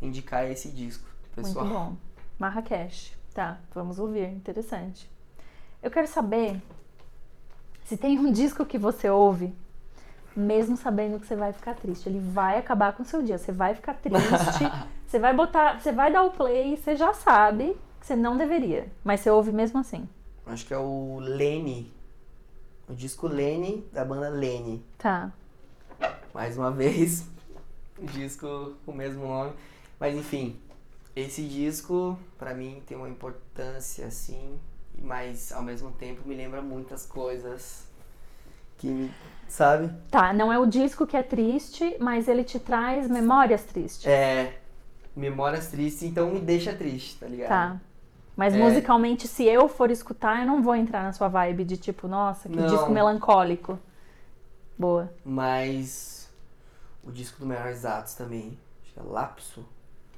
indicar esse disco, pessoal. Muito bom. Marrakech. Tá, vamos ouvir. Interessante. Eu quero saber se tem um disco que você ouve, mesmo sabendo que você vai ficar triste. Ele vai acabar com o seu dia. Você vai ficar triste. (laughs) você vai botar. Você vai dar o play, você já sabe que você não deveria. Mas você ouve mesmo assim. Acho que é o Lene. O disco Lene, da banda Lene. Tá. Mais uma (laughs) vez, disco com o mesmo nome. Mas enfim, esse disco pra mim tem uma importância assim, mas ao mesmo tempo me lembra muitas coisas que, sabe? Tá, não é o disco que é triste, mas ele te traz memórias tristes. É. Memórias tristes, então me deixa triste, tá ligado? Tá. Mas É. musicalmente, se eu for escutar, eu não vou entrar na sua vibe de tipo, nossa, que Não. disco melancólico. Boa. Mas o disco do Menores Atos também, acho que é Lapso.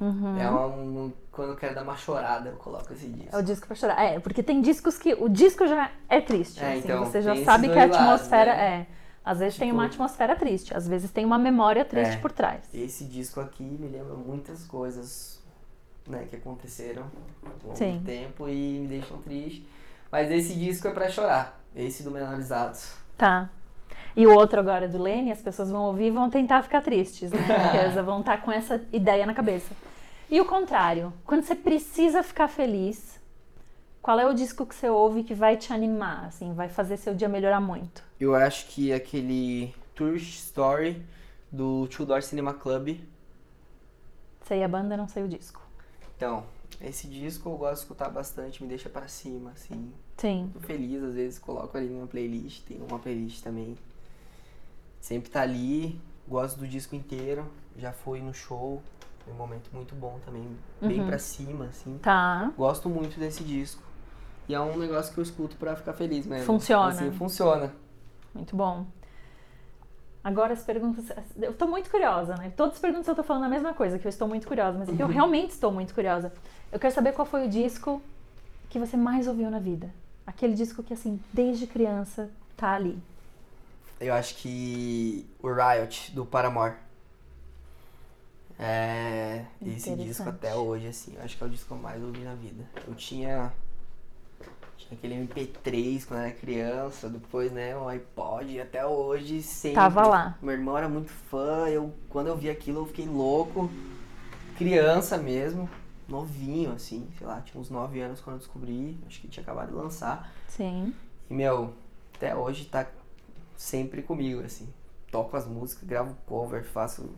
Uhum. É um, quando eu quero dar uma chorada, eu coloco esse disco. É o disco pra chorar. É, porque tem discos que o disco já é triste. É, assim, então, você já tem sabe que a dois lados, atmosfera né? é. Às vezes tem Tipo- uma atmosfera triste, às vezes tem uma memória triste É. por trás. Esse disco aqui me lembra muitas coisas né, que aconteceram ao longo Sim. do tempo e me deixam triste. Mas esse disco é pra chorar. Esse do Menorizados. Tá. E o outro agora do Lene, as pessoas vão ouvir e vão tentar ficar tristes, né? (laughs) Porque vão estar com essa ideia na cabeça. E o contrário, quando você precisa ficar feliz, qual é o disco que você ouve que vai te animar, assim, vai fazer seu dia melhorar muito? Eu acho que aquele Tourist Story do Two Door Cinema Club. Sei a banda, não sei o disco. Então, esse disco eu gosto de escutar bastante, me deixa pra cima, assim. Sim. Tô feliz, às vezes coloco ali numa playlist, tem uma playlist também. Sempre tá ali, gosto do disco inteiro, já fui no show, foi um momento muito bom também, bem Uhum. pra cima, assim. Tá. Gosto muito desse disco. E é um negócio que eu escuto pra ficar feliz mesmo. Funciona. Assim, funciona. Muito bom. Agora as perguntas. Eu tô muito curiosa, né? Todas as perguntas eu tô falando a mesma coisa, que eu estou muito curiosa, mas é que eu realmente estou muito curiosa. Eu quero saber qual foi o disco que você mais ouviu na vida. Aquele disco que, assim, desde criança tá ali. Eu acho que o Riot, do Paramore. É. Esse disco até hoje, assim, eu acho que é o disco que eu mais ouvi na vida. Eu tinha. Tinha aquele MP3 quando eu era criança, depois, né, o iPod, e até hoje sempre. Tava lá. Meu irmão era muito fã, eu, quando eu vi aquilo eu fiquei louco. Criança mesmo, novinho, assim, sei lá, tinha uns 9 anos quando eu descobri, acho que tinha acabado de lançar. Sim. E, meu, até hoje tá sempre comigo, assim. Toco as músicas, gravo cover, faço.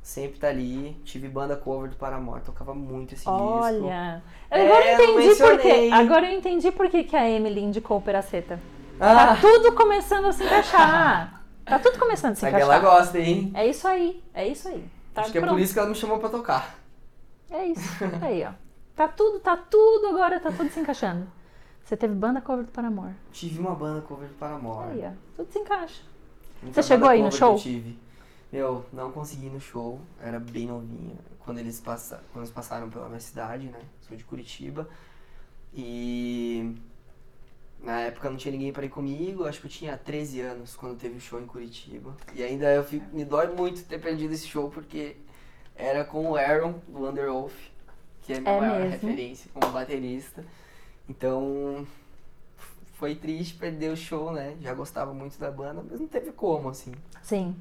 Sempre tá ali. Tive banda cover do Paramore, tocava muito esse disco. Olha. É, Agora eu eu entendi por quê. Agora eu entendi por que, que a Emily indicou o Peraceta. Ah, Tá tudo começando a se encaixar. (laughs) Tá tudo começando a se que ela encaixar. gosta, hein? É isso aí. É isso aí. Tá Acho que é pronto. por isso que ela me chamou pra tocar. É isso. Aí, ó. Tá tudo, tá tudo agora, tá tudo se encaixando. Você teve banda cover do Paramore. Tive uma banda cover do Paramore. Aí, ó. Tudo se encaixa. Você chegou aí no show? eu tive. Meu, não consegui ir no show, era bem novinha. Quando eles, passa, quando eles passaram pela minha cidade, né? Sou de Curitiba. E na época não tinha ninguém pra ir comigo, acho que eu tinha 13 anos quando teve o show em Curitiba. E ainda eu fico, me dói muito ter perdido esse show porque era com o Aaron do Underwolf, que é a minha É maior mesmo? referência como baterista. Então foi triste perder o show, né? Já gostava muito da banda, mas não teve como, assim. Sim.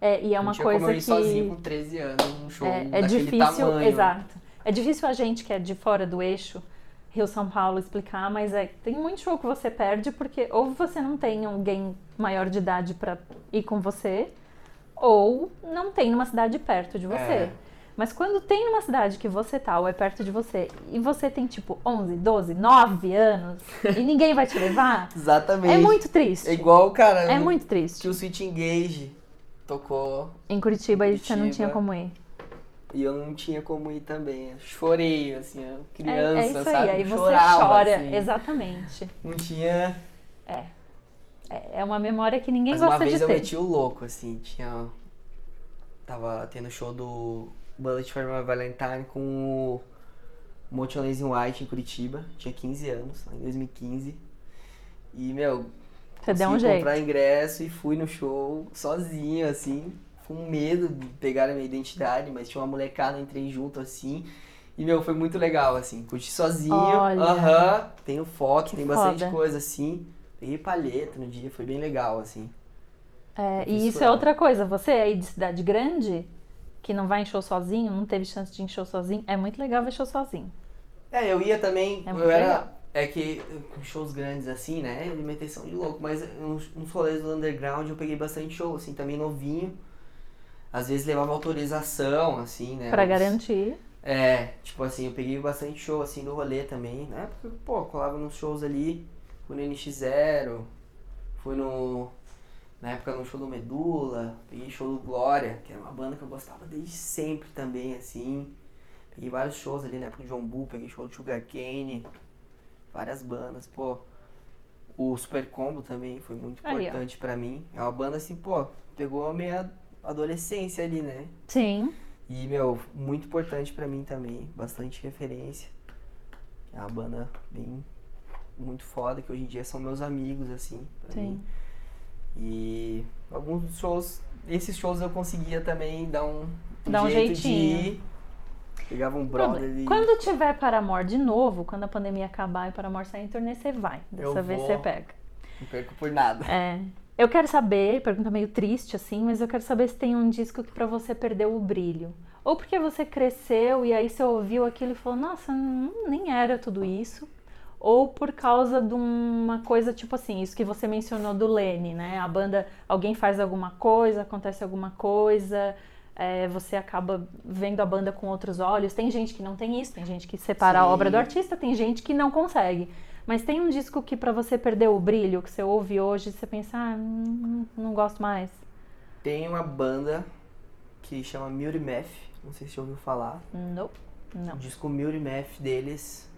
É, e é uma coisa como eu ir que sozinho com 13 anos num show é, é difícil, tamanho. exato. É difícil a gente que é de fora do eixo, Rio São Paulo explicar, mas é tem muito show que você perde porque ou você não tem alguém maior de idade pra ir com você, ou não tem numa cidade perto de você. É. Mas quando tem numa cidade que você tá ou é perto de você e você tem tipo 11, 12, 9 anos e (laughs) ninguém vai te levar, Exatamente. é muito triste. É igual, cara, É no- muito triste. que o Switch Engage tocou Em Curitiba, e você não tinha como ir. e eu não tinha como ir também. Eu chorei, assim, eu É, criança, é isso sabe? aí, aí você Chorava, chora. assim. Exatamente. Não tinha. É. É é uma memória que ninguém Mas uma gosta vez de eu ter. meti o louco, assim, tinha. Tava tendo show do Bullet for My Valentine com o Motion Lazy White em Curitiba. Tinha 15 anos, lá em 2015. E, meu, Você deu um jeito. comprar ingresso e fui no show sozinho, assim, com medo de pegar a minha identidade, mas tinha uma molecada, entrei junto, assim. E, meu, foi muito legal, assim, curti sozinho. Aham, tenho foto, Que tem bastante foda. coisa, assim. Peguei palheta no dia, foi bem legal, assim. É, e isso é furar. outra coisa. Você aí de cidade grande, que não vai em show sozinho, não teve chance de ir em show sozinho, é muito legal ver show sozinho. É, eu ia também, É eu era... legal. É que com shows grandes assim, né, de meteção de louco, mas nos, nos rolês do underground eu peguei bastante show, assim, também novinho. Às vezes levava autorização, assim, né. Pra os- garantir. É, tipo assim, eu peguei bastante show assim no rolê também, né? Porque, pô, colava nos shows ali, fui no NX0, fui no. Na época no show do Medula, peguei show do Glória, que era uma banda que eu gostava desde sempre também, assim. Peguei vários shows ali na época do John Bull, peguei show do Sugar Cane, várias bandas, pô. O Super Combo também foi muito importante pra mim. É uma banda assim, pô, pegou a minha adolescência ali, né? Sim. E, meu, muito importante pra mim também, bastante referência. É uma banda bem, muito foda, que hoje em dia são meus amigos, assim, Sim. mim. E alguns shows, esses shows eu conseguia também dar um, um jeito jeitinho. de ir. Pegava um brother e... Quando tiver Paramore de novo, quando a pandemia acabar e Paramore sair em turnê, você vai. Dessa Eu vez vou. você pega. Não perco por nada. É. Eu quero saber, pergunta meio triste assim, mas eu quero saber se tem um disco que pra você perdeu o brilho. Ou porque você cresceu e aí você ouviu aquilo e falou, nossa, não- nem era tudo isso. Ou por causa de uma coisa tipo assim, isso que você mencionou do Lene, né? A banda, alguém faz alguma coisa, acontece alguma coisa, é, você acaba vendo a banda com outros olhos. Tem gente que não tem isso, tem gente que separa a Sim. obra do artista, tem gente que não consegue. Mas tem um disco que pra você perder o brilho, que você ouve hoje e você pensa, ah, não, não gosto mais. Tem uma banda que chama Beauty Math, não sei se você ouviu falar. Não, não. O disco Beauty Math deles,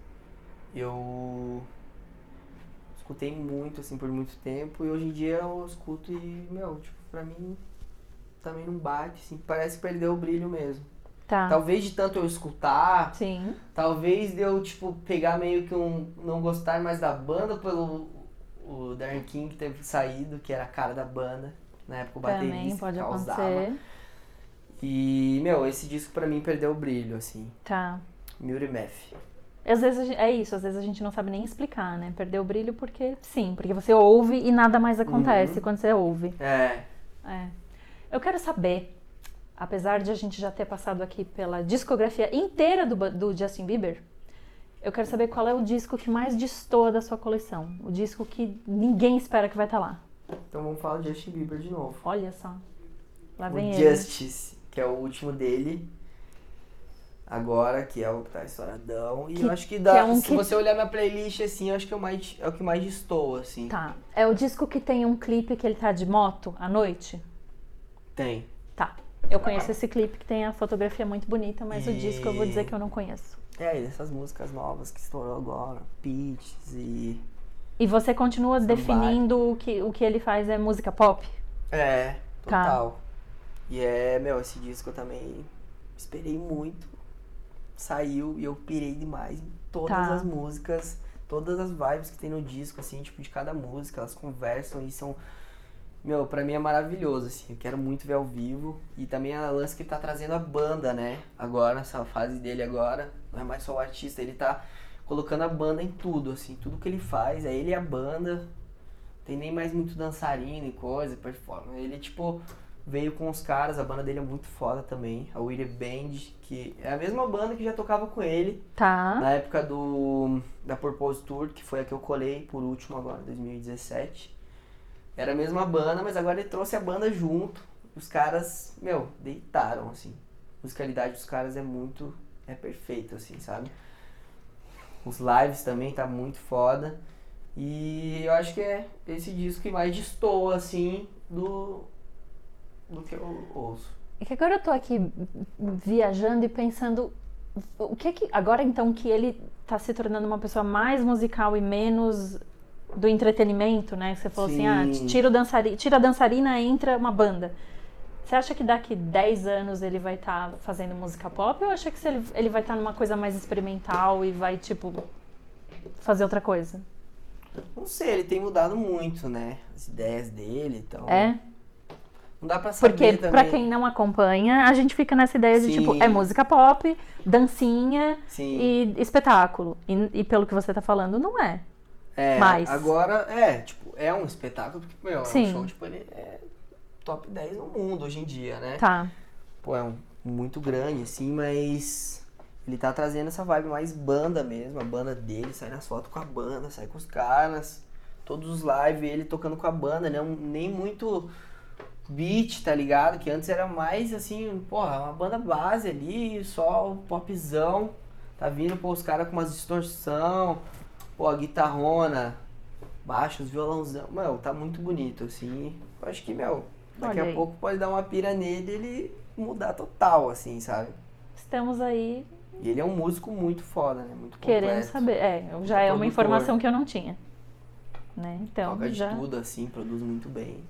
eu escutei muito, assim, por muito tempo. E hoje em dia eu escuto e, meu, tipo, pra mim também não bate, assim, parece que perdeu o brilho mesmo. Tá. Talvez de tanto eu escutar, Sim. talvez de eu, tipo, pegar meio que um. não gostar mais da banda pelo o Darren King ter saído, que era a cara da banda. Na época o baterista Também pode causava. acontecer. E, meu, esse disco pra mim perdeu o brilho, assim. Tá. Beauty Math. Às vezes é isso, às vezes a gente não sabe nem explicar, né? Perdeu o brilho porque sim, porque você ouve e nada mais acontece Uhum. quando você ouve. É. É. Eu quero saber, apesar de a gente já ter passado aqui pela discografia inteira do, do Justin Bieber, eu quero saber qual é o disco que mais destoa da sua coleção. O disco que ninguém espera que vai estar lá. Então vamos falar de Justin Bieber de novo. Olha só. Lá vem o ele. Justice, que é o último dele. Agora, que é o que tá estouradão. E Que- eu acho que que dá. é um se que- você olhar minha playlist assim, eu acho que é o, mais, é o que mais destoa, assim. Tá. É o disco que tem um clipe que ele tá de moto à noite? Tem. Tá. Eu conheço esse clipe que tem a fotografia muito bonita, mas o E- disco eu vou dizer que eu não conheço. É, e dessas músicas novas que estourou agora. Peaches e. E você continua Somebody. definindo o que, o que ele faz é música pop? É, Tá. total. E é, meu, esse disco eu também esperei muito. Saiu e eu pirei demais em todas Tá. as músicas, todas as vibes que tem no disco, assim, tipo, de cada música, elas conversam e são. Meu, pra mim é maravilhoso, assim. Eu quero muito ver ao vivo. E também a lance que tá trazendo a banda, né? Agora, essa fase dele agora. Não é mais só o artista, ele tá colocando a banda em tudo, assim. Tudo que ele faz, é ele e a banda. Tem nem mais muito dançarino e coisa, performance. Ele, tipo, veio com os caras, a banda dele é muito foda também. A Willie Band, que é a mesma banda que já tocava com ele Tá. na época do da Purpose Tour, que foi a que eu colei por último agora, 2017. Era a mesma banda, mas agora ele trouxe a banda junto. Os caras, meu, deitaram, assim. A musicalidade dos caras é muito. é perfeita, assim, sabe? Os lives também tá muito foda. E eu acho que é esse disco que mais destoa, assim, do. Do que eu ouço. É que agora eu tô aqui viajando e pensando o que é que agora então que ele tá se tornando uma pessoa mais musical e menos do entretenimento, né? Você falou assim, ah, Sim. tira, o dançari tira a dançarina, entra uma banda. Você acha que daqui 10 anos ele vai estar fazendo música pop ou acha que se ele, ele vai estar numa coisa mais experimental e vai, tipo, fazer outra coisa? Não sei, ele tem mudado muito, né? As ideias dele, então. É? Não dá pra saber Porque, também. pra quem não acompanha, a gente fica nessa ideia de, Sim. tipo, é música pop, dancinha, Sim. e espetáculo. E, e pelo que você tá falando, não é. É, mais. agora, é, tipo, é um espetáculo, porque, meu, é Sim. um show, tipo, ele é top 10 no mundo hoje em dia, né? Tá. Pô, é um muito grande, assim, mas ele tá trazendo essa vibe mais banda mesmo, a banda dele, sai nas fotos com a banda, sai com os caras, todos os lives, ele tocando com a banda, né? Um- nem muito beat, tá ligado? Que antes era mais assim, porra, uma banda base ali, só o popzão. Tá vindo, pô, os caras com umas distorção, pô, a guitarrona, baixos, violãozão. Meu, tá muito bonito, assim. Eu acho que, meu, daqui a pouco pode dar uma pira nele e ele mudar total, assim, sabe? Estamos aí E ele é um músico muito foda, né? Muito querendo completo. saber. É, já é uma Produtor. informação que eu não tinha. Né? Então, Toca de já, tudo, assim, produz muito bem.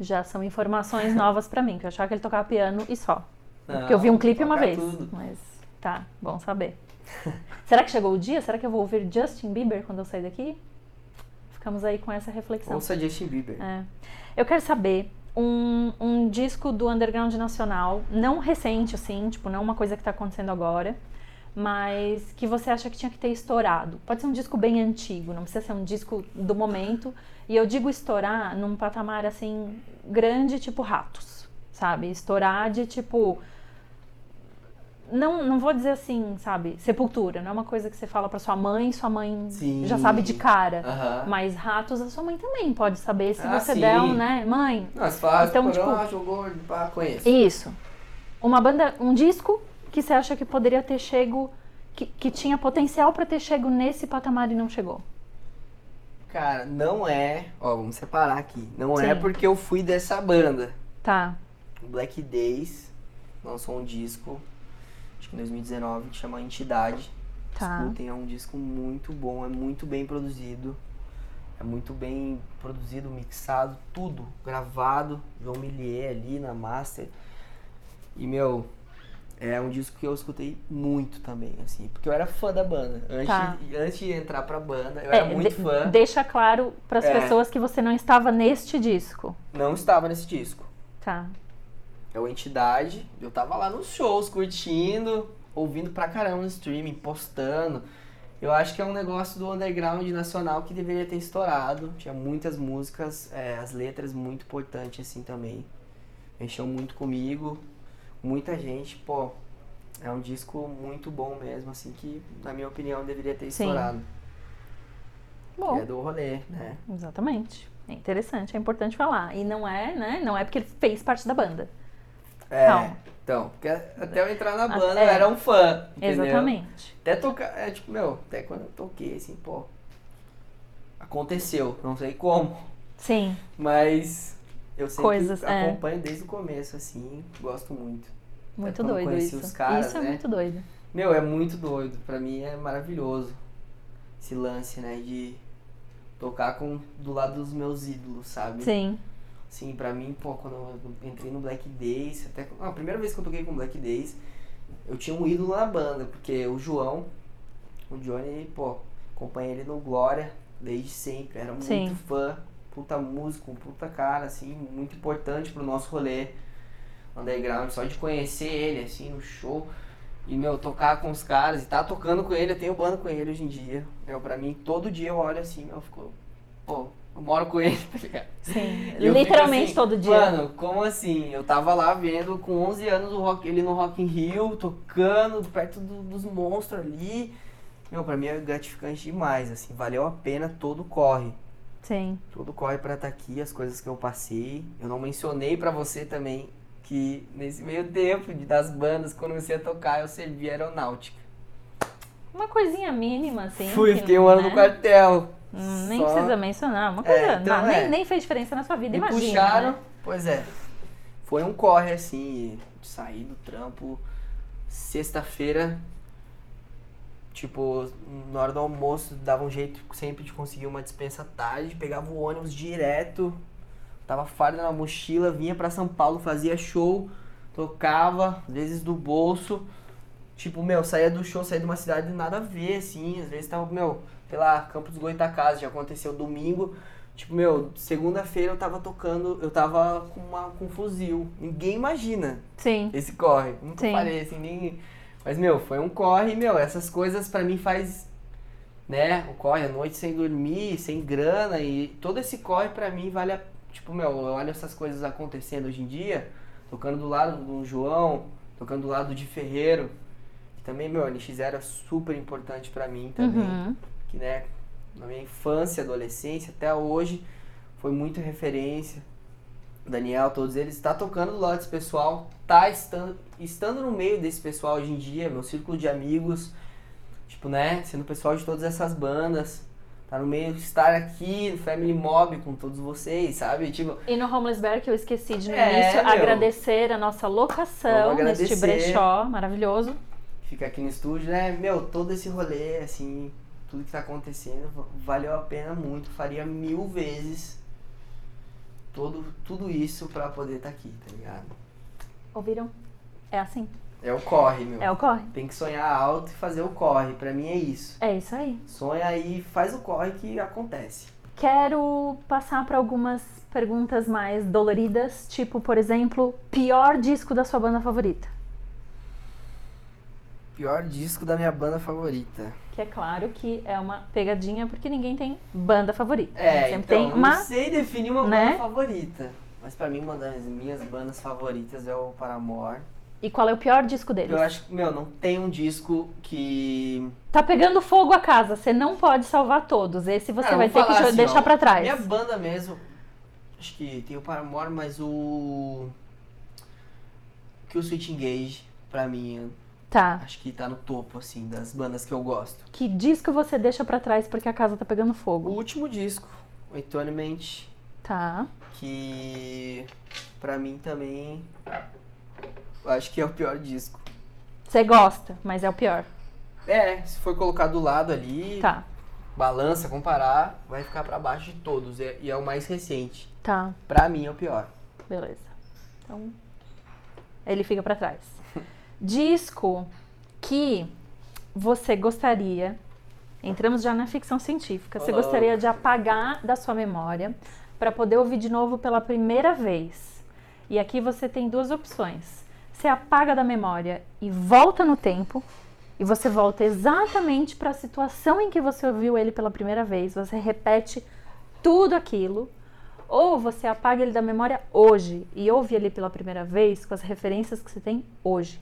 Já são informações (laughs) novas pra mim, que eu achava que ele tocava piano e só. Não, Porque eu vi um clipe uma vez. tudo. Mas tá, bom saber. (laughs) Será que chegou o dia? Será que eu vou ouvir Justin Bieber quando eu sair daqui? Ficamos aí com essa reflexão. Ouça Justin Bieber. É. Eu quero saber um, um disco do underground nacional, não recente, assim, tipo, não uma coisa que tá acontecendo agora, mas que você acha que tinha que ter estourado. Pode ser um disco bem antigo, não precisa ser um disco do momento. E eu digo estourar num patamar assim grande, tipo ratos, sabe? Estourar de tipo. Não, não vou dizer assim, sabe? Sepultura, não é uma coisa que você fala pra sua mãe, sua mãe Sim. já sabe de cara. Aham. Mas ratos a sua mãe também pode saber se Ah, você sim. der um, né? Mãe, você fala, Então, tipo- tipo... jogou, pá, conheço. isso. Uma banda, um disco que você acha que poderia ter chego, que, que tinha potencial pra ter chego nesse patamar e não chegou. Cara, não é... Ó, vamos separar aqui. Não é Sim. porque eu fui dessa banda. Tá, Black Days lançou um disco, acho que em 2019, que chama Entidade. Tá. Escutem, é um disco muito bom, é muito bem produzido. É muito bem produzido, mixado, tudo gravado. João Millier ali na master. E, meu, é um disco que eu escutei muito também, assim. Porque eu era fã da banda. Antes, Tá. antes de entrar pra banda, eu É, era muito de- fã. deixa claro pras É. pessoas que você não estava neste disco. Não estava nesse disco. Tá. É o Entidade. Eu tava lá nos shows, curtindo, ouvindo pra caramba no streaming, postando. Eu acho que é um negócio do underground nacional que deveria ter estourado. Tinha muitas músicas, é, as letras muito importantes assim também. Mexeu muito comigo. Muita gente, pô. É um disco muito bom mesmo, assim, que na minha opinião deveria ter Sim. estourado. Bom, é do rolê, né? exatamente. É interessante, é importante falar. E não é, né? Não é porque ele fez parte da banda. É. Não. Então, porque até eu entrar na banda É. eu era um fã. Entendeu? Exatamente. Até tocar, é tipo, meu, até quando eu toquei, assim, pô. Aconteceu, não sei como, Sim. mas eu sempre Coisas, é. acompanho desde o começo, assim, gosto muito. Muito doido isso. os caras, isso é né? muito doido. Meu, é muito doido, pra mim é maravilhoso esse lance, né, de tocar com do lado dos meus ídolos, sabe? Sim. Sim, pra mim, pô, quando eu entrei no Black Days, até a primeira vez que eu toquei com Black Days, eu tinha um ídolo na banda, porque o João, o Johnny, pô, acompanhei ele no Glória desde sempre, era muito Sim. fã, puta músico, puta cara, assim, muito importante pro nosso rolê underground, só de conhecer ele, assim, no show. E, meu, tocar com os caras e tá tocando com ele, eu tenho banda com ele hoje em dia. Meu, pra mim, todo dia eu olho assim, meu, fico. Pô, eu moro com ele, (laughs) tá ligado? Sim. Literalmente assim, todo dia. Mano, como assim? Eu tava lá vendo com 11 anos o rock, ele no Rock in Rio, tocando perto do- dos monstros ali. Meu, pra mim é gratificante demais, assim, valeu a pena todo corre. Sim. Todo corre pra estar aqui, as coisas que eu passei. Eu não mencionei pra você também que nesse meio tempo de, das bandas, quando eu comecei a tocar, eu servi aeronáutica. Uma coisinha mínima, assim. Fui, que, fiquei um ano né? no quartel. Hum, Nem Só- precisa mencionar. Uma coisa. É, então não, nem, é. nem fez diferença na sua vida, Me imagina. puxaram, né? pois é. Foi um corre assim, de sair do trampo sexta-feira, tipo, na hora do almoço, dava um jeito sempre de conseguir uma dispensa tarde, pegava o ônibus direto, tava farda na mochila, vinha pra São Paulo, fazia show, tocava, às vezes do bolso. Tipo, meu, saía do show, saía de uma cidade nada a ver, assim, às vezes tava, meu, sei lá, Campos Goitacazes, já aconteceu domingo, Tipo, meu, segunda-feira eu tava tocando, eu tava com, uma, com um fuzil. Ninguém imagina Sim. esse corre. Nunca Sim. falei assim, nem. Mas, meu, foi um corre, meu, essas coisas pra mim faz. Né? O corre à noite sem dormir, sem grana e todo esse corre pra mim vale a. Tipo, meu, eu olho essas coisas acontecendo hoje em dia, tocando do lado do João, tocando do lado de Ferreiro. Que também, meu, a NX era super importante pra mim também Uhum. que né, na minha infância, adolescência, até hoje, foi muita referência. O Daniel, todos eles, tá tocando do lado desse pessoal, tá estando, estando no meio desse pessoal hoje em dia, meu círculo de amigos, tipo, né, sendo pessoal de todas essas bandas, tá no meio de estar aqui no Family Mob com todos vocês, sabe? Tipo, E no Homeless Bear, que eu esqueci de no É, início, meu. agradecer a nossa locação neste brechó maravilhoso. fica aqui no estúdio, né? Meu, todo esse rolê, assim, tudo que tá acontecendo, va- valeu a pena muito. Faria mil vezes todo, tudo isso pra poder estar aqui, tá ligado? Ouviram? É assim. É o corre, meu. É o corre. Tem que sonhar alto e fazer o corre. Pra mim é isso. É isso aí. Sonha e faz o corre que acontece. Quero passar para algumas perguntas mais doloridas, tipo, por exemplo, pior disco da sua banda favorita. Pior disco da minha banda favorita. Que é claro que é uma pegadinha, porque ninguém tem banda favorita. É, Sempre então, tem uma. não sei definir uma né? banda favorita. Mas pra mim, uma das minhas bandas favoritas é o Paramore. E qual é o pior disco deles? Eu acho que, meu, não tem um disco que Tá pegando fogo a casa, você não pode salvar todos. Esse você Cara, vai ter que assim, deixar ó, pra trás. Minha banda mesmo, acho que tem o Paramore, mas o. Que o Switch Engage, pra mim, Tá. acho que tá no topo, assim, das bandas que eu gosto. Que disco você deixa pra trás porque a casa tá pegando O fogo? último disco, o Atonement, Tá. Que pra mim também. eu Acho que é o pior disco. Você gosta, mas é o pior. É, se for colocar do lado ali, Tá. balança, comparar, vai ficar pra baixo de todos. E e é o mais recente. Tá. Pra mim é o pior. Beleza. Então, ele fica pra trás. (laughs) Disco que você gostaria, entramos já na ficção científica, você gostaria de apagar da sua memória para poder ouvir de novo pela primeira vez. E aqui você tem duas opções. Você apaga da memória e volta no tempo, e você volta exatamente para a situação em que você ouviu ele pela primeira vez, você repete tudo aquilo, ou você apaga ele da memória hoje e ouve ele pela primeira vez com as referências que você tem hoje.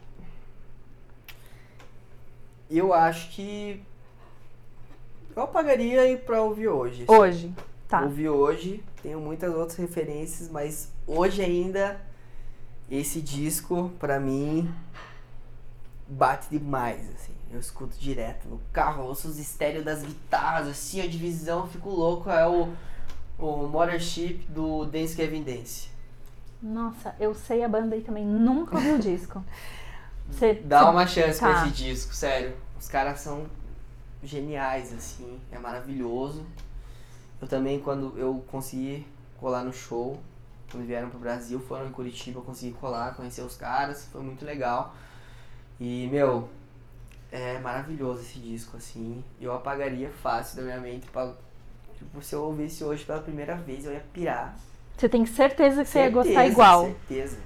Eu acho que. Eu apagaria e pra ouvir hoje. assim. Tá. Ouvir hoje, tenho muitas outras referências, mas hoje ainda esse disco, pra mim, bate demais, assim. Eu escuto direto no carro, ouço os estéreo das guitarras, assim, a divisão, fico louco. É o, o Mothership do Dance Kevin Dance. Nossa, eu sei a banda e também nunca ouvi o disco. (laughs) Você Dá você- uma chance tá. pra esse disco, sério. Os caras são geniais, assim, é maravilhoso. Eu também, quando eu consegui colar no show, quando vieram pro Brasil, foram em Curitiba, eu consegui colar, conhecer os caras, foi muito legal. E, meu, é maravilhoso esse disco, assim. Eu apagaria fácil da minha mente pra. Tipo, se eu ouvisse hoje pela primeira vez, eu ia pirar. Você tem certeza que você ia Certeza, gostar igual. Certeza.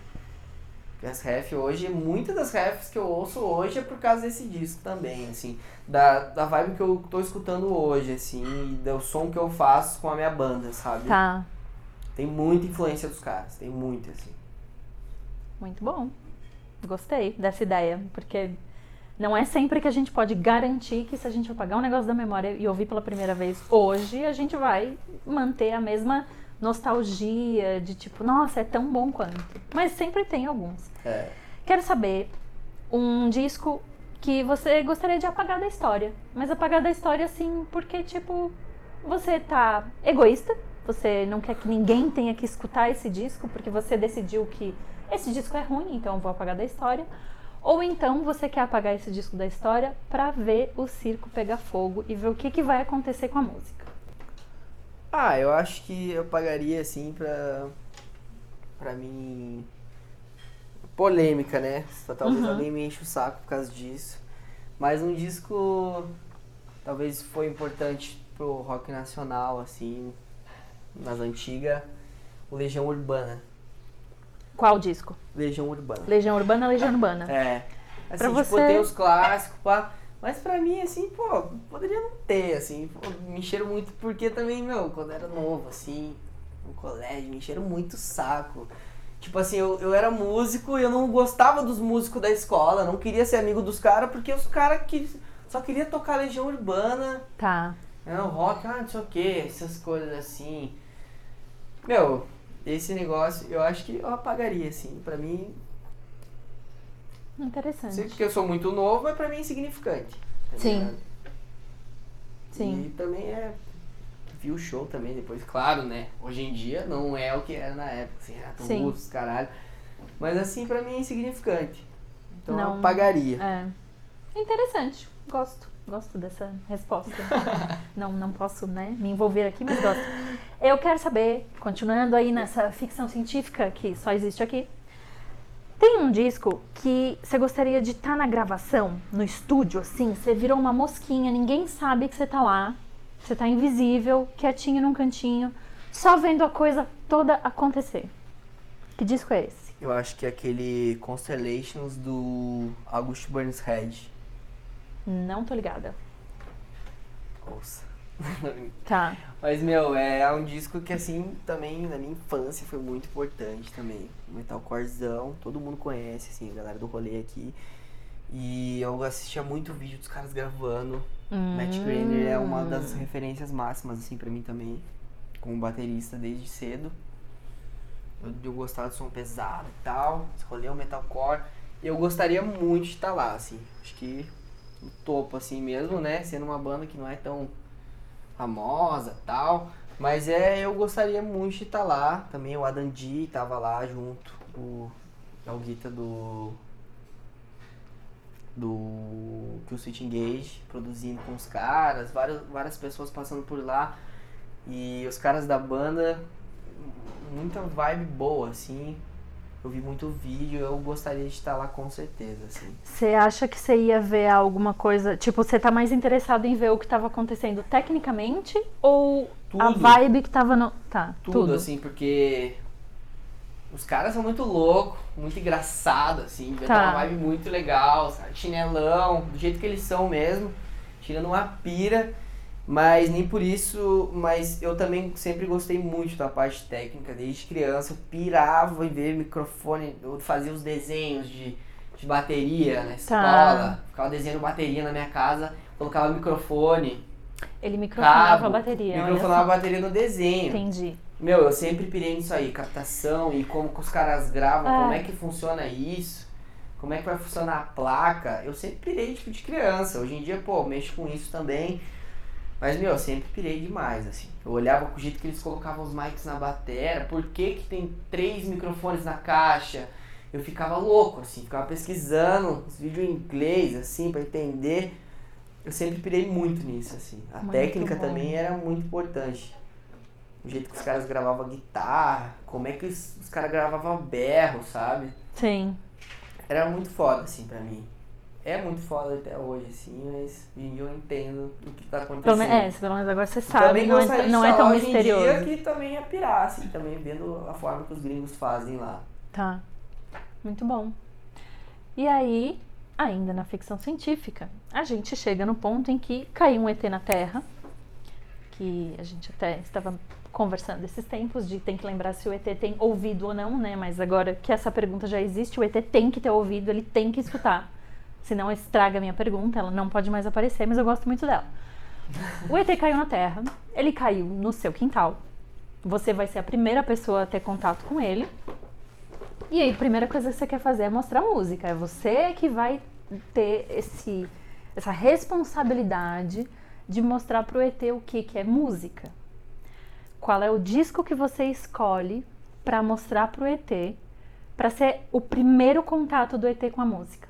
As ref hoje, muitas das refs que eu ouço hoje é por causa desse disco também, assim. Da, da vibe que eu tô escutando hoje, assim, e do som que eu faço com a minha banda, sabe? Tá. Tem muita influência dos caras, tem muita, assim. Muito bom. Gostei dessa ideia, porque não é sempre que a gente pode garantir que se a gente apagar um negócio da memória e ouvir pela primeira vez hoje, a gente vai manter a mesma nostalgia de tipo, nossa, é tão bom quanto. Mas sempre tem alguns. É. Quero saber um disco que você gostaria de apagar da história. Mas apagar da história, assim, porque, tipo, você tá egoísta, você não quer que ninguém tenha que escutar esse disco, porque você decidiu que esse disco é ruim, então eu vou apagar da história. Ou então você quer apagar esse disco da história pra ver o circo pegar fogo e ver o que, que vai acontecer com a música. Ah, eu acho que eu pagaria, assim, pra. pra mim. polêmica, né? Só talvez Uhum. alguém me enche o saco por causa disso. Mas um disco. talvez foi importante pro rock nacional, assim, nas antigas. O Legião Urbana. Qual disco? Legião Urbana. Legião Urbana, Legião Urbana. É. Assim, Pra tipo, você- tem os clássicos, pá. Mas pra mim, assim, pô, poderia não ter, assim. Pô, me encheram muito, porque também, meu, quando era novo, assim, no colégio, me encheram muito o saco. Tipo assim, eu, eu era músico e eu não gostava dos músicos da escola, não queria ser amigo dos caras, porque os caras que só queria tocar Legião Urbana, Tá. não, rock, ah, não sei o que, essas coisas assim. Meu, esse negócio eu acho que eu apagaria, assim. Pra mim, Interessante. Sei que eu sou muito novo, mas pra mim é insignificante. tá Sim. ligado? Sim. E também é. Vi o show também depois, claro, né? Hoje em dia não é o que era na época, assim, Renato Sim. Russo, caralho. Mas assim, pra mim é insignificante. Então Não. eu pagaria. É. Interessante. Gosto. Gosto dessa resposta. (laughs) não, não posso, né, me envolver aqui, mas gosto. Eu quero saber, continuando aí nessa ficção científica que só existe aqui, tem um disco que você gostaria de estar na gravação, no estúdio, assim, você virou uma mosquinha, ninguém sabe que você tá lá, você tá invisível, quietinho num cantinho, só vendo a coisa toda acontecer. Que disco é esse? Eu acho que é aquele Constellations do August Burns Head. Não tô ligada. Ouça. (laughs) Tá. Mas, meu, é um disco que, assim, também na minha infância foi muito importante também. Metalcorezão, todo mundo conhece, assim, a galera do rolê aqui. E eu assistia muito vídeo dos caras gravando. Matt Hum. Grainer é uma das referências máximas, assim, pra mim também. Como baterista desde cedo. Eu, eu gostava de som pesado e tal. Esse rolê é o metalcore. Eu gostaria muito de estar lá, assim. Acho que no topo, assim mesmo, né? Sendo uma banda que não é tão famosa tal. Mas é, eu gostaria muito de estar lá. Também o Adam D tava lá junto. O, é o guita do. Do Kill Switch Engage, produzindo com os caras, várias, várias pessoas passando por lá. E os caras da banda, muita vibe boa, assim. Eu vi muito vídeo, eu gostaria de estar lá com certeza, assim. Você acha que você ia ver alguma coisa? Tipo, você tá mais interessado em ver o que tava acontecendo tecnicamente ou a Tudo. vibe que tava no. Tá, tudo, tudo. assim, porque os caras são muito loucos, muito engraçado, assim, Tá. dar uma vibe muito legal, sabe? chinelão, do jeito que eles são mesmo, tirando uma pira, mas nem por isso, mas eu também sempre gostei muito da parte técnica, desde criança, eu pirava em ver microfone, eu fazia os desenhos de, de bateria na escola, ficava desenhando bateria na minha casa, colocava microfone, Ele microfonava cabo, a bateria. microfonava a bateria no desenho. Entendi. Meu, eu sempre pirei nisso aí, captação e como que os caras gravam, É. como é que funciona isso, como é que vai funcionar a placa. Eu sempre pirei tipo de criança. Hoje em dia, pô, mexo com isso também. Mas, meu, eu sempre pirei demais, assim. Eu olhava com o jeito que eles colocavam os mics na batera, por que que tem três microfones na caixa. Eu ficava louco, assim, ficava pesquisando os vídeos em inglês, assim, pra entender. Eu sempre pirei muito nisso, assim. A Muito técnica bom. também era muito importante. o jeito que os caras gravavam guitarra, como é que os, os caras gravavam berro, sabe? Sim. Era muito foda, assim, pra mim. É muito foda até hoje, assim, mas eu entendo o que tá acontecendo. Pelo menos, é, pelo menos agora você sabe, também não é, não é tão hoje em misterioso. dia que também ia pirar, assim, também vendo a forma que os gringos fazem lá. Tá. Muito bom. E aí, ainda na ficção científica, a gente chega no ponto em que caiu um ET na Terra, que a gente até estava conversando esses tempos de tem que lembrar se o ET tem ouvido ou não, né? Mas agora que essa pergunta já existe, o ET tem que ter ouvido, ele tem que escutar. Senão estraga a minha pergunta, ela não pode mais aparecer, mas eu gosto muito dela. O ET caiu na Terra, ele caiu no seu quintal. Você vai ser a primeira pessoa a ter contato com ele. E aí, a primeira coisa que você quer fazer é mostrar música. É você que vai ter esse, essa responsabilidade de mostrar pro ET o que, que é música. Qual é o disco que você escolhe para mostrar pro ET, para ser o primeiro contato do ET com a música.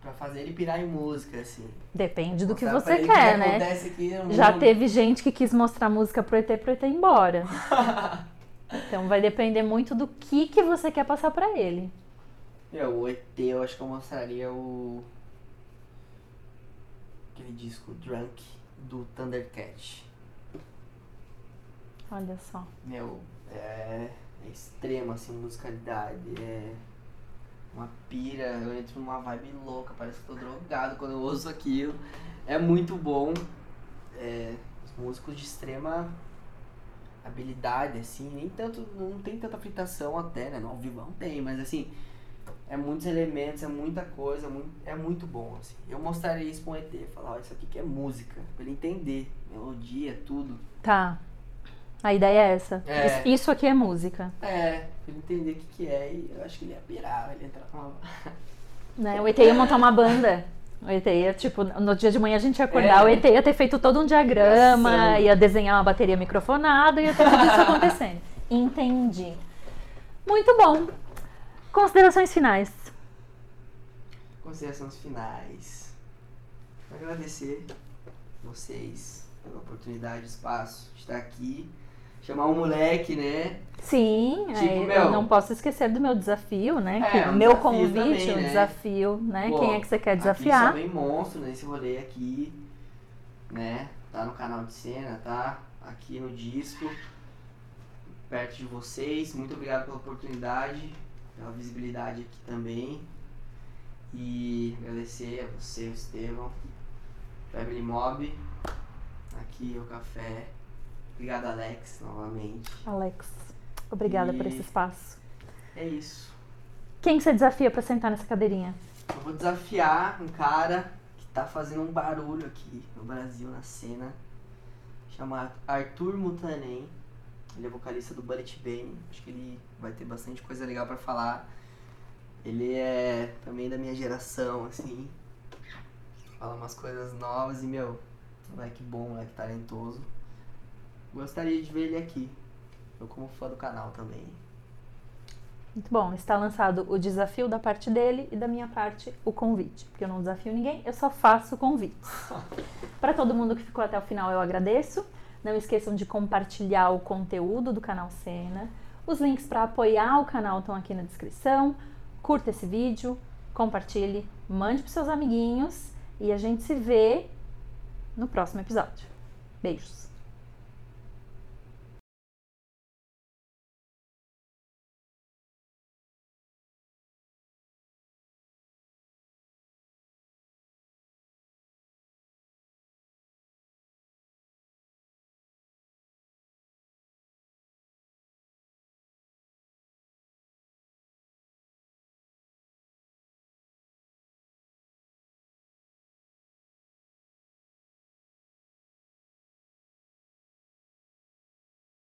Pra fazer ele pirar em música, assim. Depende do que Mostrar você quer, que né? acontece aqui Já teve gente que quis mostrar música pro ET pro ET ir embora. (laughs) Então vai depender muito do que que você quer passar pra ele. Meu, o ET eu acho que eu mostraria o. Aquele disco Drunk do Thundercat. Olha só. Meu, é, é extremo assim, musicalidade. É uma pira, eu entro numa vibe louca, parece que eu tô drogado quando eu ouço aquilo. É muito bom. É, os músicos de extrema habilidade, assim, nem tanto, não tem tanta fritação até, né? No ao vivo não tem, mas assim, é muitos elementos, é muita coisa, muito, é muito bom, assim. Eu mostraria isso pra um ET, falar, ó, isso aqui que é música, pra ele entender, melodia, tudo. Tá. A ideia é essa. É. Isso, aqui é música. É, ele entender o que que é, e eu acho que ele ia pirar, ele ia entrar numa... Né? O ET ia montar uma banda. O ET ia, tipo, no dia de manhã a gente ia acordar, É. o ET ia ter feito todo um diagrama, Criação. ia desenhar uma bateria microfonada, ia ter tudo isso acontecendo. (laughs) Entendi. Muito bom. Considerações finais. Considerações finais. Agradecer vocês pela oportunidade, espaço de estar aqui. Chamar um moleque, né? Sim, Tipo, aí meu- eu não posso esquecer do meu desafio, né? É, que um meu desafio convite, também, o né? desafio, né? Pô, Quem é que você quer Aqui desafiar? só vem monstro nesse rolê aqui, né? Tá no canal de cena, tá? Aqui no disco, perto de vocês. Muito obrigado pela oportunidade, pela visibilidade aqui também. E agradecer a você, o Estevão, Family Mob, aqui o café. Obrigado, Alex, novamente. Alex, obrigada por E- esse espaço. É isso. Quem que você desafia pra sentar nessa cadeirinha? Eu vou desafiar um cara que tá fazendo um barulho aqui no Brasil, na cena. Chama Arthur Mutanen. Ele é vocalista do Bullet Bane. Acho que ele vai ter bastante coisa legal pra falar. Ele é também da minha geração, assim. Fala umas coisas novas e, meu, moleque bom, moleque talentoso. Gostaria de ver ele aqui. Eu como fã do canal também. Muito bom, está lançado o desafio da parte dele e da minha parte o convite. Porque eu não desafio ninguém, eu só faço convites. (laughs) Para todo mundo que ficou até o final, eu agradeço. Não esqueçam de compartilhar o conteúdo do canal Cena. Os links para apoiar o canal estão aqui na descrição. Curta esse vídeo, compartilhe, mande para seus amiguinhos e a gente se vê no próximo episódio. Beijos!